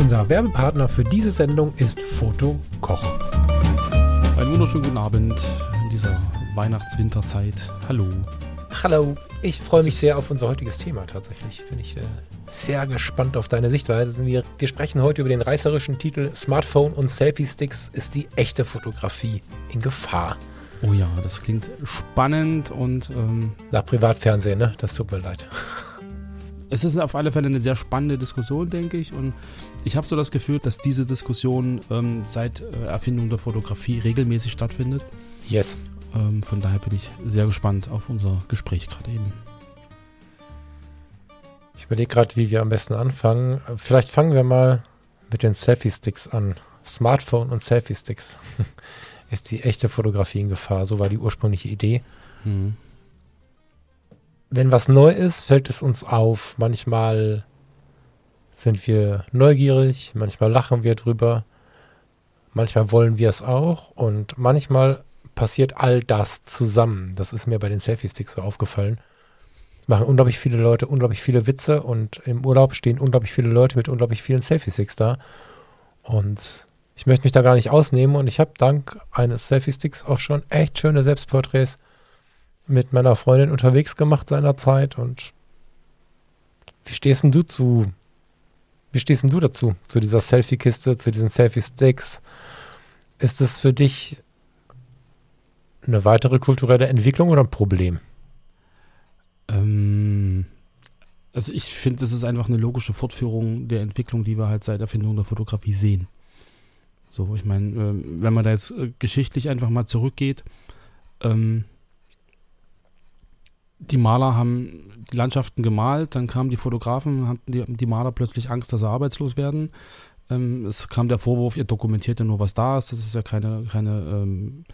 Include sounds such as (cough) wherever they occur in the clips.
Unser Werbepartner für diese Sendung ist Foto Koch. Einen wunderschönen guten Abend in dieser Weihnachts-Winterzeit. Hallo. Hallo, ich freue mich sehr auf unser heutiges Thema tatsächlich. Bin ich äh, sehr gespannt auf deine Sichtweise. Wir, wir sprechen heute über den reißerischen Titel Smartphone und Selfie-Sticks ist die echte Fotografie in Gefahr. Oh ja, das klingt spannend und ähm, Nach Privatfernsehen, ne? Das tut mir leid. Es ist auf alle Fälle eine sehr spannende Diskussion, denke ich. Und ich habe so das Gefühl, dass diese Diskussion ähm, seit äh, Erfindung der Fotografie regelmäßig stattfindet. Yes. Ähm, von daher bin ich sehr gespannt auf unser Gespräch gerade eben. Ich überlege gerade, wie wir am besten anfangen. Vielleicht fangen wir mal mit den Selfie-Sticks an. Smartphone und Selfie-Sticks. (laughs) ist die echte Fotografie in Gefahr? So war die ursprüngliche Idee. Mhm. Wenn was neu ist, fällt es uns auf. Manchmal sind wir neugierig, manchmal lachen wir drüber, manchmal wollen wir es auch und manchmal passiert all das zusammen. Das ist mir bei den Selfie-Sticks so aufgefallen. Es machen unglaublich viele Leute unglaublich viele Witze und im Urlaub stehen unglaublich viele Leute mit unglaublich vielen Selfie-Sticks da. Und ich möchte mich da gar nicht ausnehmen und ich habe dank eines Selfie-Sticks auch schon echt schöne Selbstporträts mit meiner Freundin unterwegs gemacht seinerzeit und wie stehst denn du zu, wie stehst denn du dazu, zu dieser Selfie-Kiste, zu diesen Selfie-Sticks? Ist es für dich eine weitere kulturelle Entwicklung oder ein Problem? Ähm, also ich finde, das ist einfach eine logische Fortführung der Entwicklung, die wir halt seit Erfindung der Fotografie sehen. So, ich meine, ähm, wenn man da jetzt äh, geschichtlich einfach mal zurückgeht, ähm, die Maler haben die Landschaften gemalt, dann kamen die Fotografen, hatten die, die Maler plötzlich Angst, dass sie arbeitslos werden. Ähm, es kam der Vorwurf, ihr dokumentiert ja nur, was da ist. Das ist ja keine, keine ähm,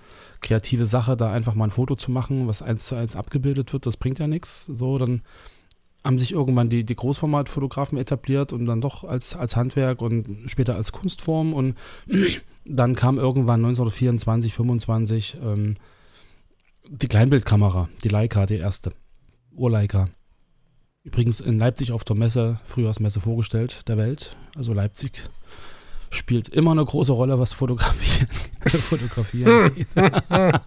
kreative Sache, da einfach mal ein Foto zu machen, was eins zu eins abgebildet wird. Das bringt ja nichts. So, dann haben sich irgendwann die, die Großformatfotografen etabliert und dann doch als, als Handwerk und später als Kunstform. Und (clears throat) dann kam irgendwann 1924, 25 ähm, die Kleinbildkamera, die Leica, die erste. Urleica. Übrigens in Leipzig auf der Messe, Frühjahrsmesse vorgestellt der Welt. Also Leipzig spielt immer eine große Rolle, was Fotografie, (laughs) Fotografie angeht. (laughs)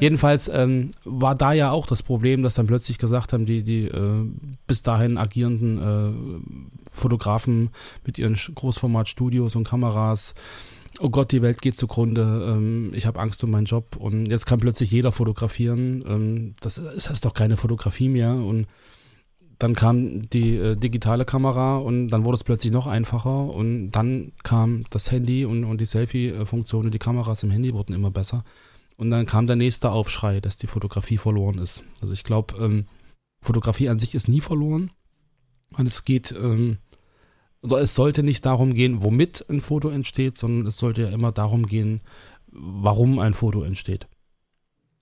Jedenfalls ähm, war da ja auch das Problem, dass dann plötzlich gesagt haben, die, die äh, bis dahin agierenden äh, Fotografen mit ihren Großformatstudios und Kameras, oh Gott, die Welt geht zugrunde, ähm, ich habe Angst um meinen Job und jetzt kann plötzlich jeder fotografieren. Ähm, das, das heißt doch keine Fotografie mehr und dann kam die äh, digitale Kamera und dann wurde es plötzlich noch einfacher und dann kam das Handy und, und die Selfie-Funktion und die Kameras im Handy wurden immer besser. Und dann kam der nächste Aufschrei, dass die Fotografie verloren ist. Also ich glaube, ähm, Fotografie an sich ist nie verloren. Und es geht, ähm, oder es sollte nicht darum gehen, womit ein Foto entsteht, sondern es sollte ja immer darum gehen, warum ein Foto entsteht.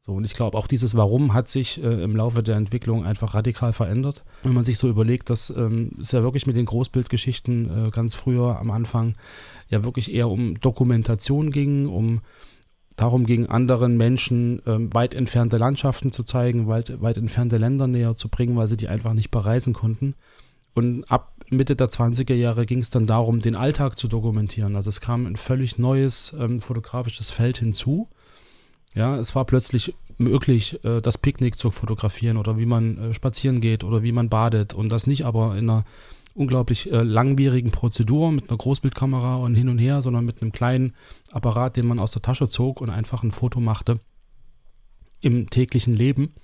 So, und ich glaube, auch dieses Warum hat sich äh, im Laufe der Entwicklung einfach radikal verändert. Wenn man sich so überlegt, dass ähm, es ja wirklich mit den Großbildgeschichten äh, ganz früher am Anfang ja wirklich eher um Dokumentation ging, um darum ging, anderen Menschen ähm, weit entfernte Landschaften zu zeigen, weit, weit entfernte Länder näher zu bringen, weil sie die einfach nicht bereisen konnten. Und ab Mitte der 20er Jahre ging es dann darum, den Alltag zu dokumentieren. Also es kam ein völlig neues ähm, fotografisches Feld hinzu. Ja, es war plötzlich möglich, äh, das Picknick zu fotografieren oder wie man äh, spazieren geht oder wie man badet und das nicht aber in einer unglaublich äh, langwierigen Prozedur mit einer Großbildkamera und hin und her, sondern mit einem kleinen Apparat, den man aus der Tasche zog und einfach ein Foto machte im täglichen Leben.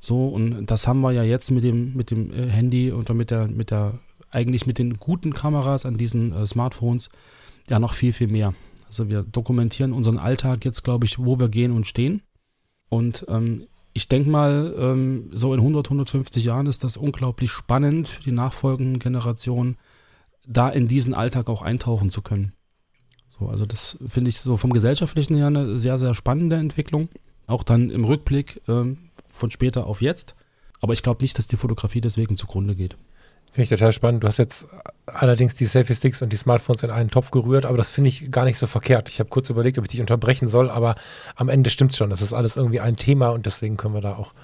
So, und das haben wir ja jetzt mit dem, mit dem äh, Handy oder mit der, mit der, eigentlich mit den guten Kameras an diesen äh, Smartphones ja noch viel, viel mehr. Also wir dokumentieren unseren Alltag jetzt, glaube ich, wo wir gehen und stehen. Und ähm, ich denke mal, ähm, so in 100, 150 Jahren ist das unglaublich spannend für die nachfolgenden Generationen, da in diesen Alltag auch eintauchen zu können. So, also das finde ich so vom gesellschaftlichen her eine sehr, sehr spannende Entwicklung. Auch dann im Rückblick ähm, von später auf jetzt. Aber ich glaube nicht, dass die Fotografie deswegen zugrunde geht. Finde ich total spannend. Du hast jetzt allerdings die Selfie-Sticks und die Smartphones in einen Topf gerührt, aber das finde ich gar nicht so verkehrt. Ich habe kurz überlegt, ob ich dich unterbrechen soll, aber am Ende stimmt es schon. Das ist alles irgendwie ein Thema und deswegen können wir da auch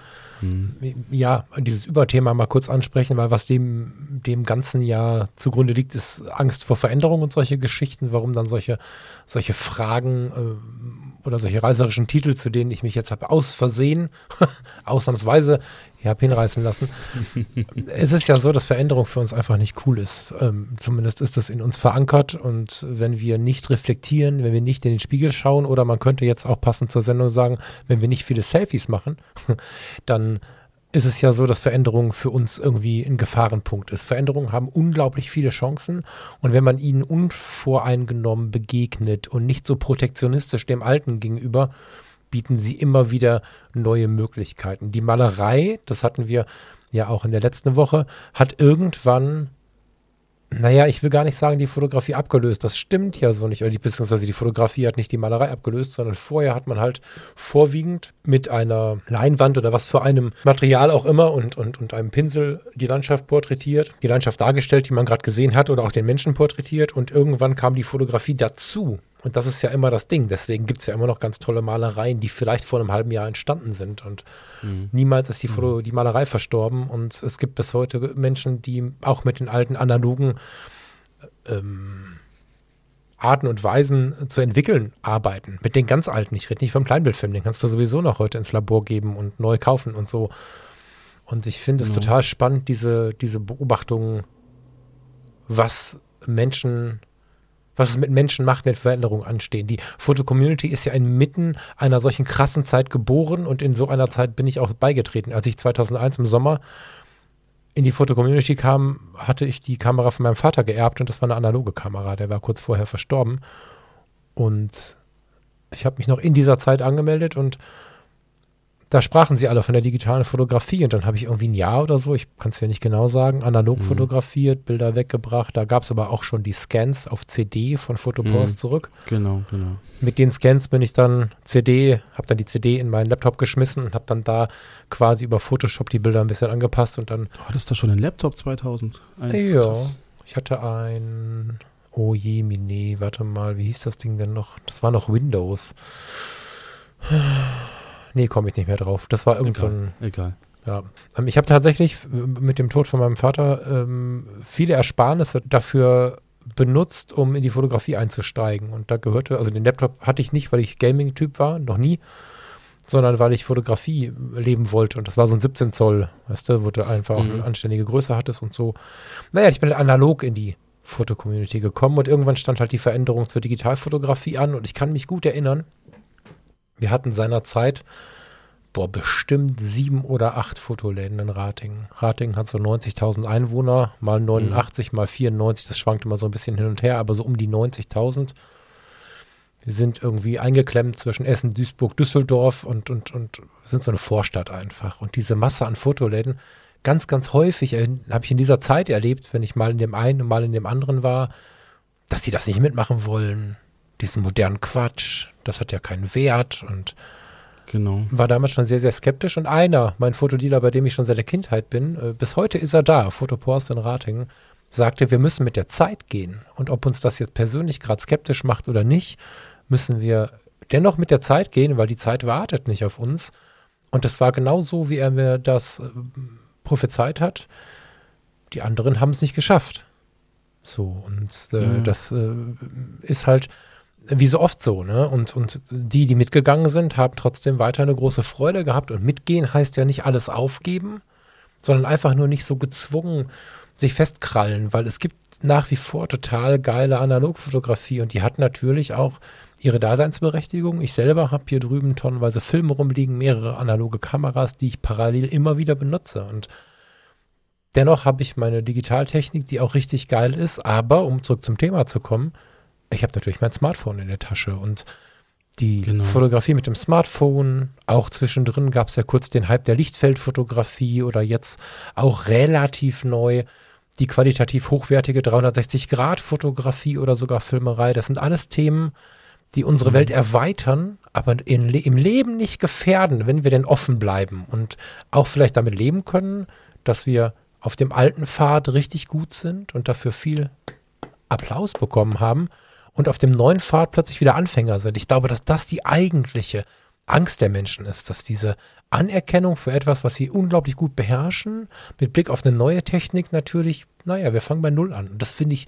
mhm. ja dieses Überthema mal kurz ansprechen, weil was dem, dem ganzen ja zugrunde liegt, ist Angst vor Veränderung und solche Geschichten, warum dann solche, solche Fragen äh, oder solche reißerischen Titel, zu denen ich mich jetzt habe aus Versehen, (laughs) ausnahmsweise ich habe hinreißen lassen. es ist ja so, dass Veränderung für uns einfach nicht cool ist. Ähm, zumindest ist das in uns verankert und wenn wir nicht reflektieren, wenn wir nicht in den Spiegel schauen oder man könnte jetzt auch passend zur Sendung sagen, wenn wir nicht viele Selfies machen, (laughs) dann ist es ja so, dass Veränderung für uns irgendwie ein Gefahrenpunkt ist. Veränderungen haben unglaublich viele Chancen und wenn man ihnen unvoreingenommen begegnet und nicht so protektionistisch dem Alten gegenüber, bieten sie immer wieder neue Möglichkeiten. Die Malerei, das hatten wir ja auch in der letzten Woche, hat irgendwann naja, ich will gar nicht sagen, die Fotografie abgelöst. Das stimmt ja so nicht. Oder die, beziehungsweise die Fotografie hat nicht die Malerei abgelöst, sondern vorher hat man halt vorwiegend mit einer Leinwand oder was für einem Material auch immer und, und, und einem Pinsel die Landschaft porträtiert, die Landschaft dargestellt, die man gerade gesehen hat oder auch den Menschen porträtiert. Und irgendwann kam die Fotografie dazu. Und das ist ja immer das Ding. Deswegen gibt es ja immer noch ganz tolle Malereien, die vielleicht vor einem halben Jahr entstanden sind. Und mhm. niemals ist die, Foto, die Malerei verstorben. Und es gibt bis heute Menschen, die auch mit den alten analogen ähm, Arten und Weisen zu entwickeln arbeiten. Mit den ganz alten. Ich rede nicht vom Kleinbildfilm. Den kannst du sowieso noch heute ins Labor geben und neu kaufen und so. Und ich finde es ja. total spannend, diese, diese Beobachtungen, was Menschen was es mit Menschen macht, wenn Veränderungen anstehen. Die Foto-Community ist ja inmitten einer solchen krassen Zeit geboren und in so einer Zeit bin ich auch beigetreten. Als ich 2001 im Sommer in die Foto-Community kam, hatte ich die Kamera von meinem Vater geerbt und das war eine analoge Kamera. Der war kurz vorher verstorben. Und ich habe mich noch in dieser Zeit angemeldet und da sprachen sie alle von der digitalen Fotografie und dann habe ich irgendwie ein Jahr oder so, ich kann es ja nicht genau sagen, analog mhm. fotografiert, Bilder weggebracht. Da gab es aber auch schon die Scans auf CD von Fotopost mhm. zurück. Genau, genau. Mit den Scans bin ich dann CD, habe dann die CD in meinen Laptop geschmissen und habe dann da quasi über Photoshop die Bilder ein bisschen angepasst und dann. Du hattest da schon einen Laptop 2001? Ja, krass. ich hatte ein, oh je, Mine, warte mal, wie hieß das Ding denn noch? Das war noch Windows. Nee, komme ich nicht mehr drauf. Das war irgend egal, so ein. Egal. Ja. Ähm, ich habe tatsächlich mit dem Tod von meinem Vater ähm, viele Ersparnisse dafür benutzt, um in die Fotografie einzusteigen. Und da gehörte, also den Laptop hatte ich nicht, weil ich Gaming-Typ war, noch nie, sondern weil ich Fotografie leben wollte. Und das war so ein 17 Zoll, weißt du, wo du einfach auch mhm. eine anständige Größe hattest und so. Naja, ich bin halt analog in die Fotocommunity gekommen und irgendwann stand halt die Veränderung zur Digitalfotografie an und ich kann mich gut erinnern, wir hatten seinerzeit, boah, bestimmt sieben oder acht Fotoläden in Ratingen. Ratingen hat so 90.000 Einwohner, mal 89, mhm. mal 94, das schwankt immer so ein bisschen hin und her, aber so um die 90.000. Wir sind irgendwie eingeklemmt zwischen Essen, Duisburg, Düsseldorf und, und, und sind so eine Vorstadt einfach. Und diese Masse an Fotoläden, ganz, ganz häufig äh, habe ich in dieser Zeit erlebt, wenn ich mal in dem einen und mal in dem anderen war, dass die das nicht mitmachen wollen, diesen modernen Quatsch, das hat ja keinen Wert und genau. war damals schon sehr, sehr skeptisch. Und einer, mein Fotodealer, bei dem ich schon seit der Kindheit bin, äh, bis heute ist er da, Fotopost in Ratingen, sagte, wir müssen mit der Zeit gehen. Und ob uns das jetzt persönlich gerade skeptisch macht oder nicht, müssen wir dennoch mit der Zeit gehen, weil die Zeit wartet nicht auf uns. Und das war genau so, wie er mir das äh, prophezeit hat. Die anderen haben es nicht geschafft. So, und äh, ja. das äh, ist halt, wie so oft so, ne? Und, und die, die mitgegangen sind, haben trotzdem weiter eine große Freude gehabt. Und mitgehen heißt ja nicht alles aufgeben, sondern einfach nur nicht so gezwungen sich festkrallen, weil es gibt nach wie vor total geile Analogfotografie und die hat natürlich auch ihre Daseinsberechtigung. Ich selber habe hier drüben tonnenweise Filme rumliegen, mehrere analoge Kameras, die ich parallel immer wieder benutze und dennoch habe ich meine Digitaltechnik, die auch richtig geil ist, aber um zurück zum Thema zu kommen, ich habe natürlich mein Smartphone in der Tasche und die Genau. Fotografie mit dem Smartphone. Auch zwischendrin gab es ja kurz den Hype der Lichtfeldfotografie oder jetzt auch relativ neu die qualitativ hochwertige 360-Grad-Fotografie oder sogar Filmerei. Das sind alles Themen, die unsere Mhm. Welt erweitern, aber in, im Leben nicht gefährden, wenn wir denn offen bleiben und auch vielleicht damit leben können, dass wir auf dem alten Pfad richtig gut sind und dafür viel Applaus bekommen haben und auf dem neuen Pfad plötzlich wieder Anfänger sind. Ich glaube, dass das die eigentliche Angst der Menschen ist, dass diese Anerkennung für etwas, was sie unglaublich gut beherrschen, mit Blick auf eine neue Technik natürlich, naja, wir fangen bei Null an. Und das finde ich,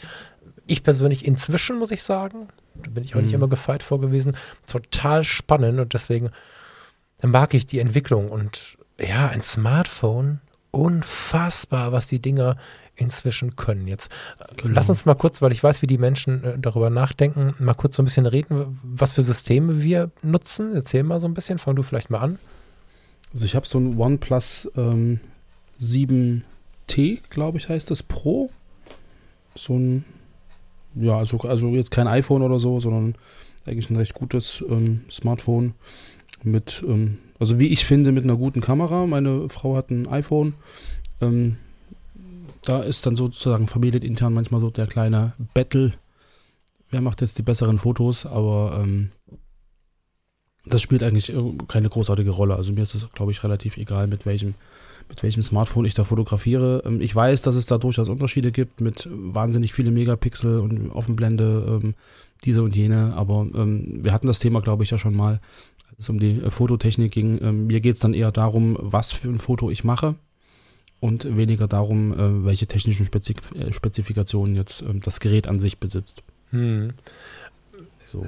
ich persönlich inzwischen, muss ich sagen, da bin ich auch nicht Mhm. immer gefeit vor gewesen, total spannend und deswegen mag ich die Entwicklung und ja, ein Smartphone, unfassbar, was die Dinger inzwischen können. Jetzt Genau. lass uns mal kurz, weil ich weiß, wie die Menschen äh, darüber nachdenken, mal kurz so ein bisschen reden, was für Systeme wir nutzen. Erzähl mal so ein bisschen, fang du vielleicht mal an. Also ich habe so ein OnePlus ähm, 7T, glaube ich, heißt das Pro. So ein, ja, also, also jetzt kein iPhone oder so, sondern eigentlich ein recht gutes ähm, Smartphone mit, ähm, also wie ich finde, mit einer guten Kamera. Meine Frau hat ein iPhone. Ähm, da ist dann sozusagen familienintern manchmal so der kleine Battle. Wer macht jetzt die besseren Fotos? Aber ähm, das spielt eigentlich keine großartige Rolle. Also mir ist es, glaube ich, relativ egal, mit welchem, mit welchem Smartphone ich da fotografiere. Ähm, ich weiß, dass es da durchaus Unterschiede gibt mit wahnsinnig viele Megapixel und Offenblende, ähm, diese und jene. Aber ähm, wir hatten das Thema, glaube ich, ja schon mal, als es um die äh, Fototechnik ging. Ähm, mir geht es dann eher darum, was für ein Foto ich mache und weniger darum, äh, welche technischen Spezif äh, Spezifikationen jetzt ähm, das Gerät an sich besitzt. Hm. So.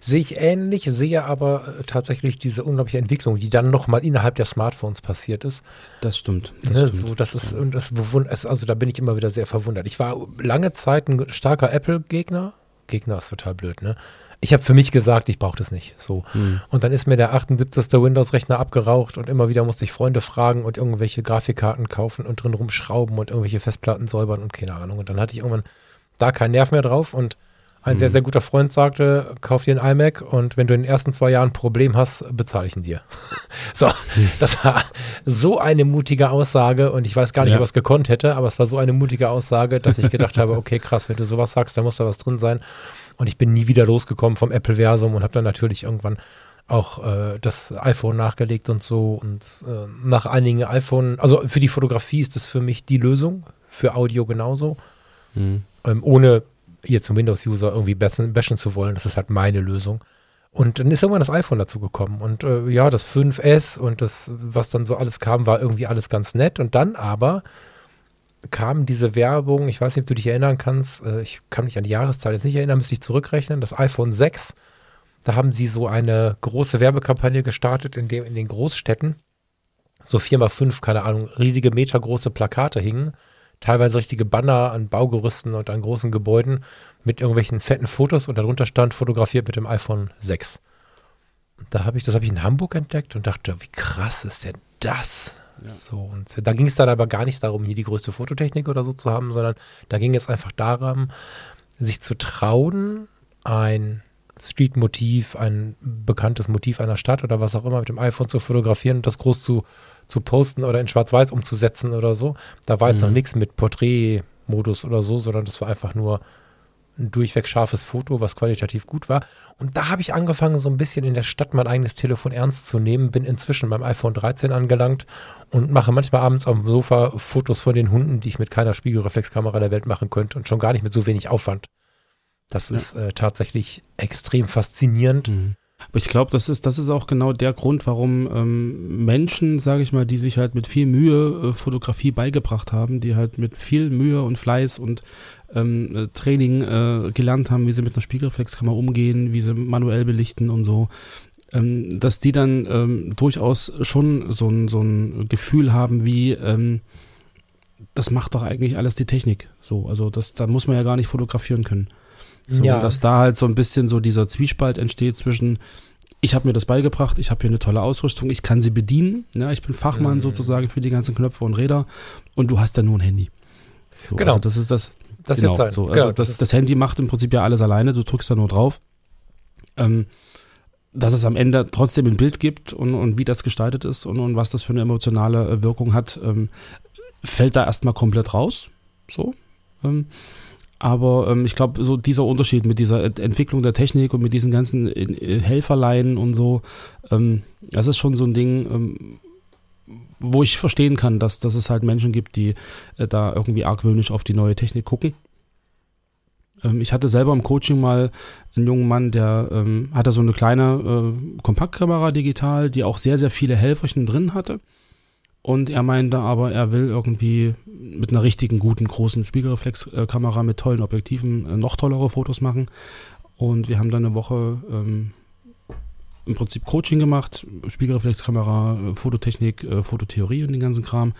Sehe ich ähnlich, sehe aber äh, tatsächlich diese unglaubliche Entwicklung, die dann nochmal innerhalb der Smartphones passiert ist. Das stimmt. Das Ne, stimmt. so, das ist, und das bewund, also da bin ich immer wieder sehr verwundert. Ich war lange Zeit ein starker Apple-Gegner. Gegner ist total blöd, ne? Ich habe für mich gesagt, ich brauche das nicht. So. Hm. Und dann ist mir der 78. Windows-Rechner abgeraucht und immer wieder musste ich Freunde fragen und irgendwelche Grafikkarten kaufen und drin rumschrauben und irgendwelche Festplatten säubern und keine Ahnung. Und dann hatte ich irgendwann da keinen Nerv mehr drauf und ein sehr, Mhm. sehr guter Freund sagte, kauf dir einen iMac und wenn du in den ersten zwei Jahren ein Problem hast, bezahle ich ihn dir. (laughs) so, das war so eine mutige Aussage und ich weiß gar nicht, Ja. ob er es gekonnt hätte, aber es war so eine mutige Aussage, dass ich gedacht habe, (laughs) okay, krass, wenn du sowas sagst, da muss da was drin sein. Und ich bin nie wieder losgekommen vom Apple-Versum und habe dann natürlich irgendwann auch äh, das iPhone nachgelegt und so. Und äh, nach einigen iPhone, also für die Fotografie ist das für mich die Lösung, für Audio genauso, Hm. ähm, ohne jetzt einen Windows-User irgendwie bashen, bashen zu wollen. Das ist halt meine Lösung. Und dann ist irgendwann das iPhone dazu gekommen. Und äh, ja, das 5S und das, was dann so alles kam, war irgendwie alles ganz nett. Und dann aber kam diese Werbung, ich weiß nicht, ob du dich erinnern kannst, äh, ich kann mich an die Jahreszahl jetzt nicht erinnern, müsste ich zurückrechnen, das iPhone 6, da haben sie so eine große Werbekampagne gestartet, in dem in den Großstädten so 4x5, keine Ahnung, riesige metergroße Plakate hingen, teilweise richtige Banner an Baugerüsten und an großen Gebäuden mit irgendwelchen fetten Fotos und darunter stand fotografiert mit dem iPhone 6. Da habe ich, das habe ich in Hamburg entdeckt und dachte, wie krass ist denn das? Ja. So, und da ging es dann aber gar nicht darum, hier die größte Fototechnik oder so zu haben, sondern da ging es einfach darum, sich zu trauen, ein Streetmotiv, ein bekanntes Motiv einer Stadt oder was auch immer mit dem iPhone zu fotografieren und das groß zu, zu posten oder in Schwarz-Weiß umzusetzen oder so. Da war jetzt Mhm. noch nichts mit Porträtmodus oder so, sondern das war einfach nur ein durchweg scharfes Foto, was qualitativ gut war. Und da habe ich angefangen, so ein bisschen in der Stadt mein eigenes Telefon ernst zu nehmen, bin inzwischen beim iPhone 13 angelangt und mache manchmal abends auf dem Sofa Fotos von den Hunden, die ich mit keiner Spiegelreflexkamera der Welt machen könnte und schon gar nicht mit so wenig Aufwand. Das Ja. ist äh, tatsächlich extrem faszinierend. Mhm. Aber ich glaube, das ist, das ist auch genau der Grund, warum ähm, Menschen, sage ich mal, die sich halt mit viel Mühe äh, Fotografie beigebracht haben, die halt mit viel Mühe und Fleiß und ähm, äh, Training äh, gelernt haben, wie sie mit einer Spiegelreflexkamera umgehen, wie sie manuell belichten und so, ähm, dass die dann ähm, durchaus schon so ein, so ein Gefühl haben wie, ähm, das macht doch eigentlich alles die Technik. So, also das, da muss man ja gar nicht fotografieren können. So, Ja. dass da halt so ein bisschen so dieser Zwiespalt entsteht zwischen, ich habe mir das beigebracht, ich habe hier eine tolle Ausrüstung, ich kann sie bedienen, ja, ich bin Fachmann Mhm. sozusagen für die ganzen Knöpfe und Räder und du hast ja nur ein Handy. So, Genau. Also das ist das, Das genau, wird sein. so, also Genau, das, das Handy macht im Prinzip ja alles alleine, du drückst da nur drauf. Ähm, dass es am Ende trotzdem ein Bild gibt und, und wie das gestaltet ist und, und was das für eine emotionale äh, Wirkung hat, ähm, fällt da erstmal komplett raus. So. Ähm, aber ähm, ich glaube, so dieser Unterschied mit dieser Entwicklung der Technik und mit diesen ganzen äh, Helferleinen und so, ähm, das ist schon so ein Ding, ähm, wo ich verstehen kann, dass, dass es halt Menschen gibt, die äh, da irgendwie argwöhnisch auf die neue Technik gucken. Ähm, ich hatte selber im Coaching mal einen jungen Mann, der ähm, hatte so eine kleine äh, Kompaktkamera digital, die auch sehr, sehr viele Helferchen drin hatte. Und er meinte aber, er will irgendwie mit einer richtigen, guten, großen Spiegelreflexkamera mit tollen Objektiven äh, noch tollere Fotos machen. Und wir haben dann eine Woche ähm, im Prinzip Coaching gemacht, Spiegelreflexkamera, äh, Fototechnik, äh, Fototheorie und den ganzen Kram.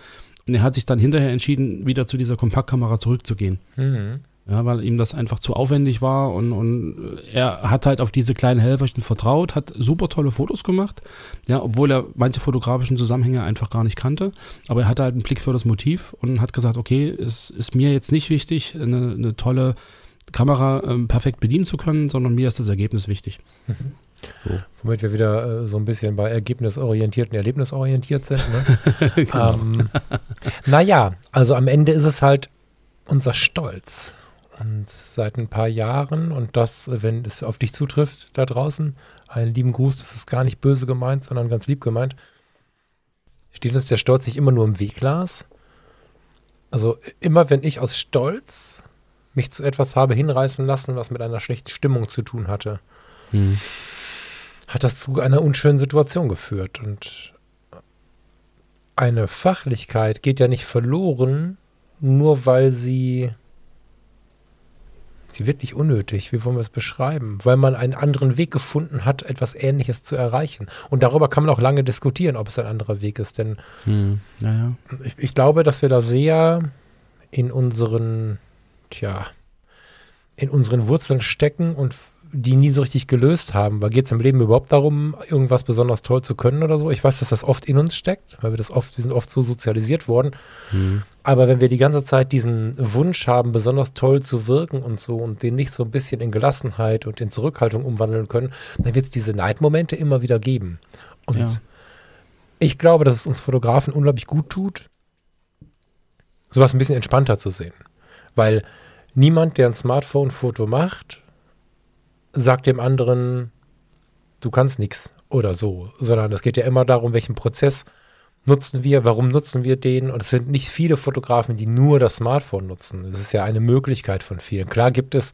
Und er hat sich dann hinterher entschieden, wieder zu dieser Kompaktkamera zurückzugehen. Mhm. Ja, weil ihm das einfach zu aufwendig war und, und er hat halt auf diese kleinen Helferchen vertraut, hat super tolle Fotos gemacht, ja, obwohl er manche fotografischen Zusammenhänge einfach gar nicht kannte. Aber er hatte halt einen Blick für das Motiv und hat gesagt, okay, es ist mir jetzt nicht wichtig, eine, eine tolle Kamera ähm, perfekt bedienen zu können, sondern mir ist das Ergebnis wichtig. Mhm. So. Womit wir wieder äh, so ein bisschen bei ergebnisorientiert und erlebnisorientiert sind. Ne? (laughs) genau. ähm, naja, also am Ende ist es halt unser Stolz. Und seit ein paar Jahren, und das, wenn es auf dich zutrifft da draußen, einen lieben Gruß, das ist gar nicht böse gemeint, sondern ganz lieb gemeint, steht uns der Stolz nicht immer nur im Weg, Lars? Also immer wenn ich aus Stolz mich zu etwas habe hinreißen lassen, was mit einer schlechten Stimmung zu tun hatte, hm. hat das zu einer unschönen Situation geführt. Und eine Fachlichkeit geht ja nicht verloren, nur weil sie Sie wird nicht unnötig. Wie wollen wir es beschreiben? Weil man einen anderen Weg gefunden hat, etwas Ähnliches zu erreichen. Und darüber kann man auch lange diskutieren, ob es ein anderer Weg ist. Denn hm, ja. ich, ich, glaube, dass wir da sehr in unseren, tja, in unseren Wurzeln stecken und die nie so richtig gelöst haben. Weil geht es im Leben überhaupt darum, irgendwas besonders toll zu können oder so? Ich weiß, dass das oft in uns steckt, weil wir das oft, wir sind oft so sozialisiert worden. Mhm. Aber wenn wir die ganze Zeit diesen Wunsch haben, besonders toll zu wirken und so und den nicht so ein bisschen in Gelassenheit und in Zurückhaltung umwandeln können, dann wird es diese Neidmomente immer wieder geben. Und ja. ich glaube, dass es uns Fotografen unglaublich gut tut, sowas ein bisschen entspannter zu sehen. Weil niemand, der ein Smartphone-Foto macht, sagt dem anderen, du kannst nichts oder so, sondern es geht ja immer darum, welchen Prozess nutzen wir, warum nutzen wir den und es sind nicht viele Fotografen, die nur das Smartphone nutzen. Das ist ja eine Möglichkeit von vielen. Klar gibt es,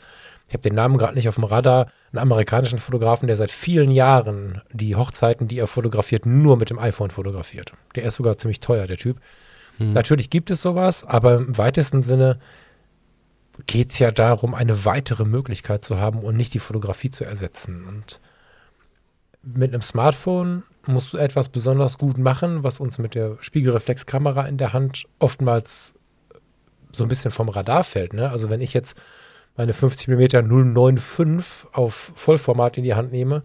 ich habe den Namen gerade nicht auf dem Radar, einen amerikanischen Fotografen, der seit vielen Jahren die Hochzeiten, die er fotografiert, nur mit dem iPhone fotografiert. Der ist sogar ziemlich teuer, der Typ. Hm. Natürlich gibt es sowas, aber im weitesten Sinne geht es ja darum, eine weitere Möglichkeit zu haben und nicht die Fotografie zu ersetzen. Und mit einem Smartphone musst du etwas besonders gut machen, was uns mit der Spiegelreflexkamera in der Hand oftmals so ein bisschen vom Radar fällt. Ne? Also wenn ich jetzt meine 50 mm 095 auf Vollformat in die Hand nehme,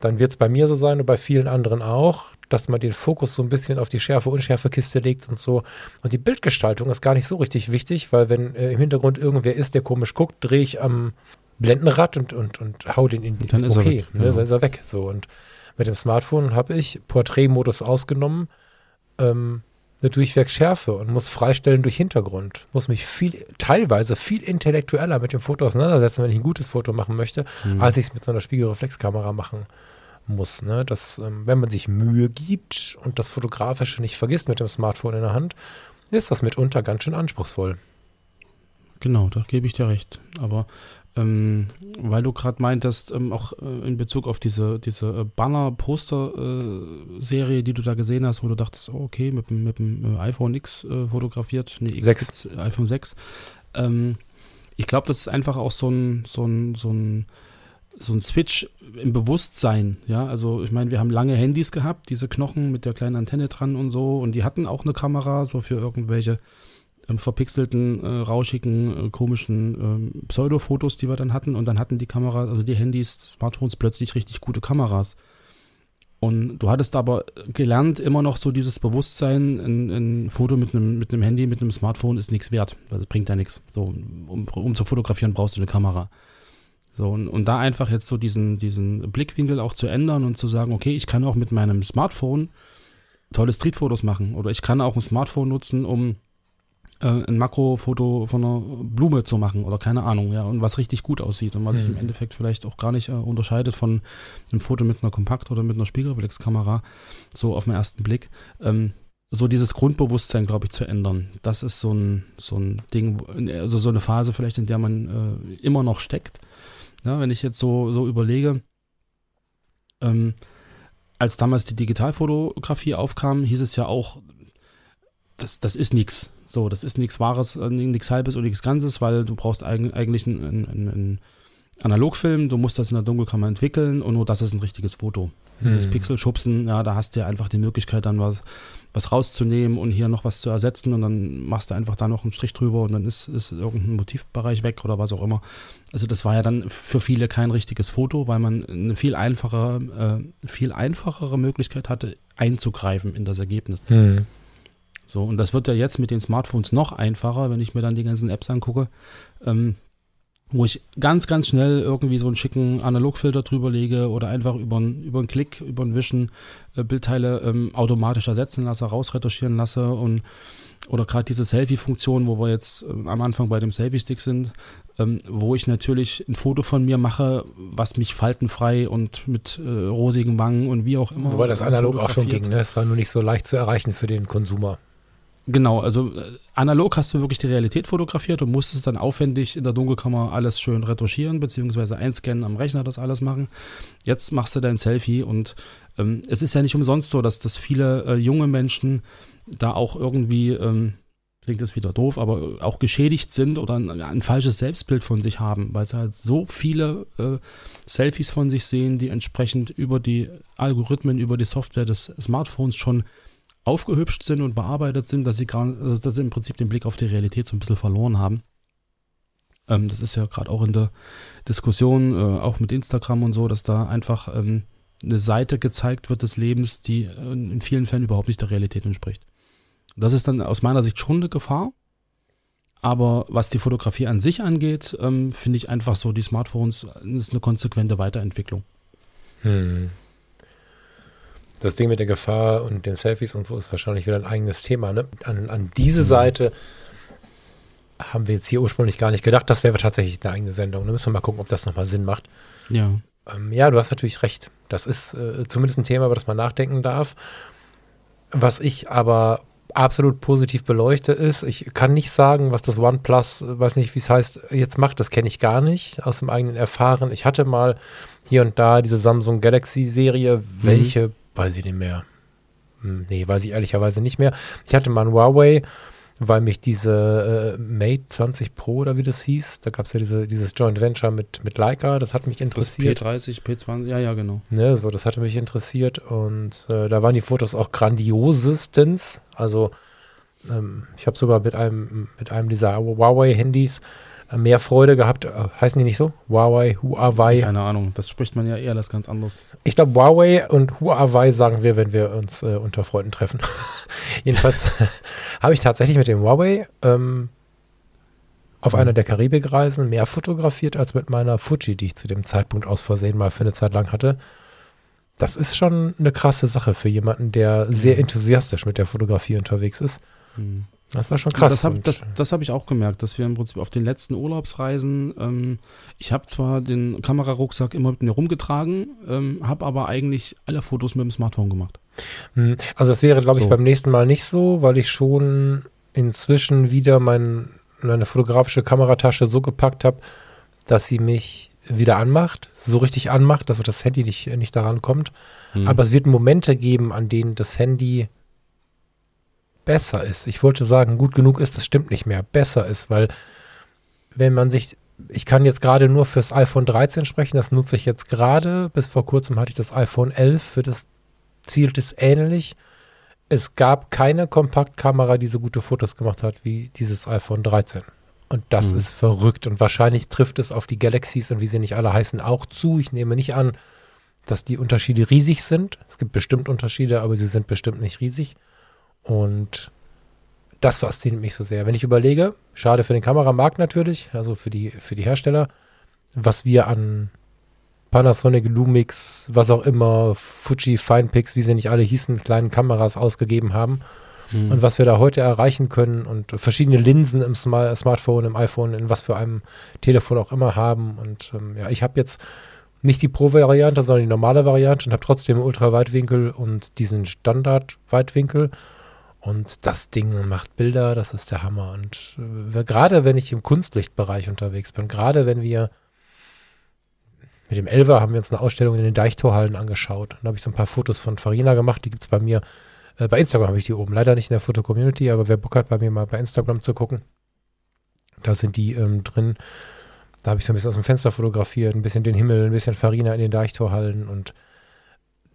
dann wird es bei mir so sein und bei vielen anderen auch, dass man den Fokus so ein bisschen auf die Schärfe-Unschärfe-Kiste legt und so. Und die Bildgestaltung ist gar nicht so richtig wichtig, weil wenn äh, im Hintergrund irgendwer ist, der komisch guckt, drehe ich am Blendenrad und, und, und hau den in die Dann ist okay, er weg. Ne? Genau. Dann ist er weg. So. Und mit dem Smartphone habe ich Porträtmodus ausgenommen, ähm, eine Durchweg und muss freistellen durch Hintergrund. Muss mich viel, teilweise viel intellektueller mit dem Foto auseinandersetzen, wenn ich ein gutes Foto machen möchte, mhm. als ich es mit so einer Spiegelreflexkamera machen muss. Ne? Dass, ähm, wenn man sich Mühe gibt und das Fotografische nicht vergisst mit dem Smartphone in der Hand, ist das mitunter ganz schön anspruchsvoll. Genau, da gebe ich dir recht. Aber ähm, weil du gerade meintest, ähm, auch äh, in Bezug auf diese, diese äh, Banner-Poster-Serie, äh, die du da gesehen hast, wo du dachtest, oh, okay, mit, mit dem äh, iPhone X äh, fotografiert, nee, X, 6. iPhone 6. Ähm, ich glaube, das ist einfach auch so ein, so ein, so ein so ein Switch im Bewusstsein, ja, also ich meine, wir haben lange Handys gehabt, diese Knochen mit der kleinen Antenne dran und so und die hatten auch eine Kamera, so für irgendwelche ähm, verpixelten, äh, rauschigen, äh, komischen ähm, Pseudo-Fotos, die wir dann hatten. Und dann hatten die Kameras, also die Handys, Smartphones plötzlich richtig gute Kameras. Und du hattest aber gelernt, immer noch so dieses Bewusstsein, ein, ein Foto mit einem, mit einem Handy, mit einem Smartphone ist nichts wert. Also bringt ja nichts. So, um, um zu fotografieren brauchst du eine Kamera. So, und, und da einfach jetzt so diesen, diesen Blickwinkel auch zu ändern und zu sagen, okay, ich kann auch mit meinem Smartphone tolle Streetfotos machen. Oder ich kann auch ein Smartphone nutzen, um äh, ein Makrofoto von einer Blume zu machen oder keine Ahnung, ja, und was richtig gut aussieht und was sich im Endeffekt vielleicht auch gar nicht äh, unterscheidet von einem Foto mit einer Kompakt- oder mit einer Spiegelreflexkamera, so auf den ersten Blick. Ähm, so dieses Grundbewusstsein, glaube ich, zu ändern. Das ist so ein, so ein Ding, also so eine Phase vielleicht, in der man äh, immer noch steckt. Ja, wenn ich jetzt so, so überlege, ähm, als damals die Digitalfotografie aufkam, hieß es ja auch, das, das ist nichts. So, das ist nichts Wahres, äh, nichts Halbes und nichts Ganzes, weil du brauchst eigentlich einen, einen, einen Analogfilm, du musst das in der Dunkelkammer entwickeln und nur das ist ein richtiges Foto. Dieses Hm. Pixelschubsen, ja, da hast du ja einfach die Möglichkeit, dann was, was rauszunehmen und hier noch was zu ersetzen und dann machst du einfach da noch einen Strich drüber und dann ist, ist irgendein Motivbereich weg oder was auch immer. Also das war ja dann für viele kein richtiges Foto, weil man eine viel einfachere, äh, viel einfachere Möglichkeit hatte, einzugreifen in das Ergebnis. Hm. So, und das wird ja jetzt mit den Smartphones noch einfacher, wenn ich mir dann die ganzen Apps angucke, ähm, wo ich ganz, ganz schnell irgendwie so einen schicken Analogfilter drüber lege oder einfach über, einen- über einen Klick, über ein Wischen äh, Bildteile ähm, automatisch ersetzen lasse, rausretuschieren lasse und oder gerade diese Selfie-Funktion, wo wir jetzt ähm, am Anfang bei dem Selfie-Stick sind, ähm, wo ich natürlich ein Foto von mir mache, was mich faltenfrei und mit äh, rosigen Wangen und wie auch immer. Wobei das äh, analog auch schon ging, ne? Es war nur nicht so leicht zu erreichen für den Konsumer. Genau, also äh, analog hast du wirklich die Realität fotografiert und musstest dann aufwendig in der Dunkelkammer alles schön retuschieren, beziehungsweise einscannen am Rechner das alles machen. Jetzt machst du dein Selfie und ähm, es ist ja nicht umsonst so, dass, dass viele äh, junge Menschen da auch irgendwie, ähm, klingt das wieder doof, aber auch geschädigt sind oder ein, ein falsches Selbstbild von sich haben, weil sie halt so viele äh, Selfies von sich sehen, die entsprechend über die Algorithmen, über die Software des Smartphones schon aufgehübscht sind und bearbeitet sind, dass sie, gar, also dass sie im Prinzip den Blick auf die Realität so ein bisschen verloren haben. Ähm, das ist ja gerade auch in der Diskussion, äh, auch mit Instagram und so, dass da einfach ähm, eine Seite gezeigt wird des Lebens, die äh, in vielen Fällen überhaupt nicht der Realität entspricht. Das ist dann aus meiner Sicht schon eine Gefahr. Aber was die Fotografie an sich angeht, ähm, finde ich einfach so, die Smartphones äh, ist eine konsequente Weiterentwicklung. Hm. Das Ding mit der Gefahr und den Selfies und so ist wahrscheinlich wieder ein eigenes Thema. Ne? An, an diese Seite haben wir jetzt hier ursprünglich gar nicht gedacht. Das wäre tatsächlich eine eigene Sendung. Da müssen wir mal gucken, ob das nochmal Sinn macht. Ja. Ähm, ja, du hast natürlich recht. Das ist äh, zumindest ein Thema, über das man nachdenken darf. Was ich aber absolut positiv beleuchte, ist, ich kann nicht sagen, was das OnePlus, weiß nicht, wie es heißt, jetzt macht. Das kenne ich gar nicht aus dem eigenen Erfahren. Ich hatte mal hier und da diese Samsung Galaxy-Serie, welche, weiß ich nicht mehr. Hm, Nee, weiß ich ehrlicherweise nicht mehr. Ich hatte mal ein Huawei, weil mich diese äh, Mate 20 Pro oder wie das hieß, da gab es ja diese, dieses Joint Venture mit, mit Leica, das hat mich Das interessiert. P30, P20, ja, ja, genau. Ne, so, das hatte mich interessiert und äh, da waren die Fotos auch grandiosestens. Also ähm, ich habe sogar mit einem mit einem dieser Huawei-Handys mehr Freude gehabt. Äh, heißen die nicht so? Huawei, Huawei. Keine Ahnung, das spricht man ja eher das ganz anders. Ich glaube, Huawei und Huawei sagen wir, wenn wir uns äh, unter Freunden treffen. (laughs) Jedenfalls (laughs) habe ich tatsächlich mit dem Huawei ähm, auf einer der Karibikreisen mehr fotografiert als mit meiner Fuji, die ich zu dem Zeitpunkt aus Versehen mal für eine Zeit lang hatte. Das ist schon eine krasse Sache für jemanden, der sehr enthusiastisch mit der Fotografie unterwegs ist. Hm. Das war schon krass. Das habe das, das hab ich auch gemerkt, dass wir im Prinzip auf den letzten Urlaubsreisen, ähm, ich habe zwar den Kamerarucksack immer mit mir rumgetragen, ähm, habe aber eigentlich alle Fotos mit dem Smartphone gemacht. Hm, Also das wäre, glaube ich, So. beim nächsten Mal nicht so, weil ich schon inzwischen wieder mein, meine fotografische Kameratasche so gepackt habe, dass sie mich wieder anmacht, so richtig anmacht, dass das Handy nicht, nicht daran kommt. Hm. Aber es wird Momente geben, an denen das Handy besser ist. Ich wollte sagen, gut genug ist, das stimmt nicht mehr. Besser ist, weil wenn man sich, ich kann jetzt gerade nur fürs iPhone 13 sprechen, das nutze ich jetzt gerade. Bis vor kurzem hatte ich das iPhone 11, für das zielt es ähnlich. Es gab keine Kompaktkamera, die so gute Fotos gemacht hat wie dieses iPhone 13. Und das Mhm. ist verrückt. Und wahrscheinlich trifft es auf die Galaxies und wie sie nicht alle heißen auch zu. Ich nehme nicht an, dass die Unterschiede riesig sind. Es gibt bestimmt Unterschiede, aber sie sind bestimmt nicht riesig. Und das fasziniert mich so sehr. Wenn ich überlege, schade für den Kameramarkt natürlich, also für die, für die Hersteller, was wir an Panasonic, Lumix, was auch immer, Fuji, Finepix, wie sie nicht alle hießen, kleinen Kameras ausgegeben haben. Hm. Und was wir da heute erreichen können und verschiedene Linsen im Sma Smartphone, im iPhone, in was für einem Telefon auch immer haben. Und ähm, ja, ich habe jetzt nicht die Pro-Variante, sondern die normale Variante und habe trotzdem Ultraweitwinkel und diesen Standard-Weitwinkel. Und das Ding macht Bilder, das ist der Hammer. Und äh, gerade wenn ich im Kunstlichtbereich unterwegs bin, gerade wenn wir mit dem Elver haben wir uns eine Ausstellung in den Deichtorhallen angeschaut. Da habe ich so ein paar Fotos von Farina gemacht, die gibt es bei mir. Äh, bei Instagram habe ich die oben. Leider nicht in der Foto-Community, aber wer Bock hat, bei mir mal bei Instagram zu gucken, da sind die ähm, drin. Da habe ich so ein bisschen aus dem Fenster fotografiert, ein bisschen den Himmel, ein bisschen Farina in den Deichtorhallen und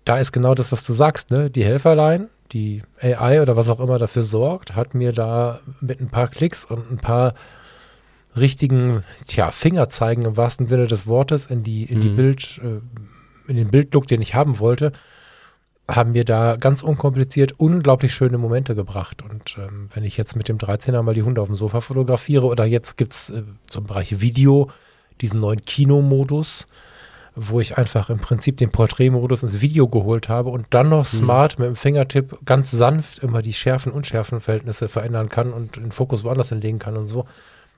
da ist genau das, was du sagst, ne? Die Helferlein, die AI oder was auch immer dafür sorgt, hat mir da mit ein paar Klicks und ein paar richtigen, tja, Fingerzeigen im wahrsten Sinne des Wortes in die, in die Mhm. Bild, äh, in den Bildlook, den ich haben wollte, haben mir da ganz unkompliziert unglaublich schöne Momente gebracht. Und ähm, wenn ich jetzt mit dem 13er mal die Hunde auf dem Sofa fotografiere oder jetzt gibt es äh, zum Bereich Video diesen neuen Kinomodus, wo ich einfach im Prinzip den Porträtmodus ins Video geholt habe und dann noch smart mit dem Fingertipp ganz sanft immer die Schärfen-Unschärfen-Verhältnisse verändern kann und den Fokus woanders hinlegen kann und so.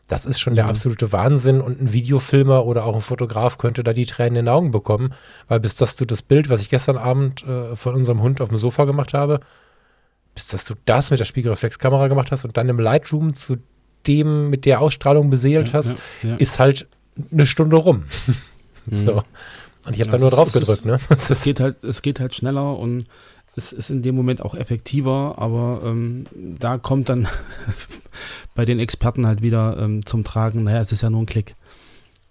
Das ist schon der Ja. absolute Wahnsinn und ein Videofilmer oder auch ein Fotograf könnte da die Tränen in den Augen bekommen, weil bis dass du das Bild, was ich gestern Abend äh, von unserem Hund auf dem Sofa gemacht habe, bis dass du das mit der Spiegelreflexkamera gemacht hast und dann im Lightroom zu dem mit der Ausstrahlung beseelt Ja, hast, ja, ja. ist halt eine Stunde rum. Mhm. (laughs) So. Und ich habe da nur drauf gedrückt, ne? (laughs) Es geht halt, es geht halt schneller und es ist in dem Moment auch effektiver, aber ähm, da kommt dann (laughs) bei den Experten halt wieder ähm, zum Tragen, naja, es ist ja nur ein Klick.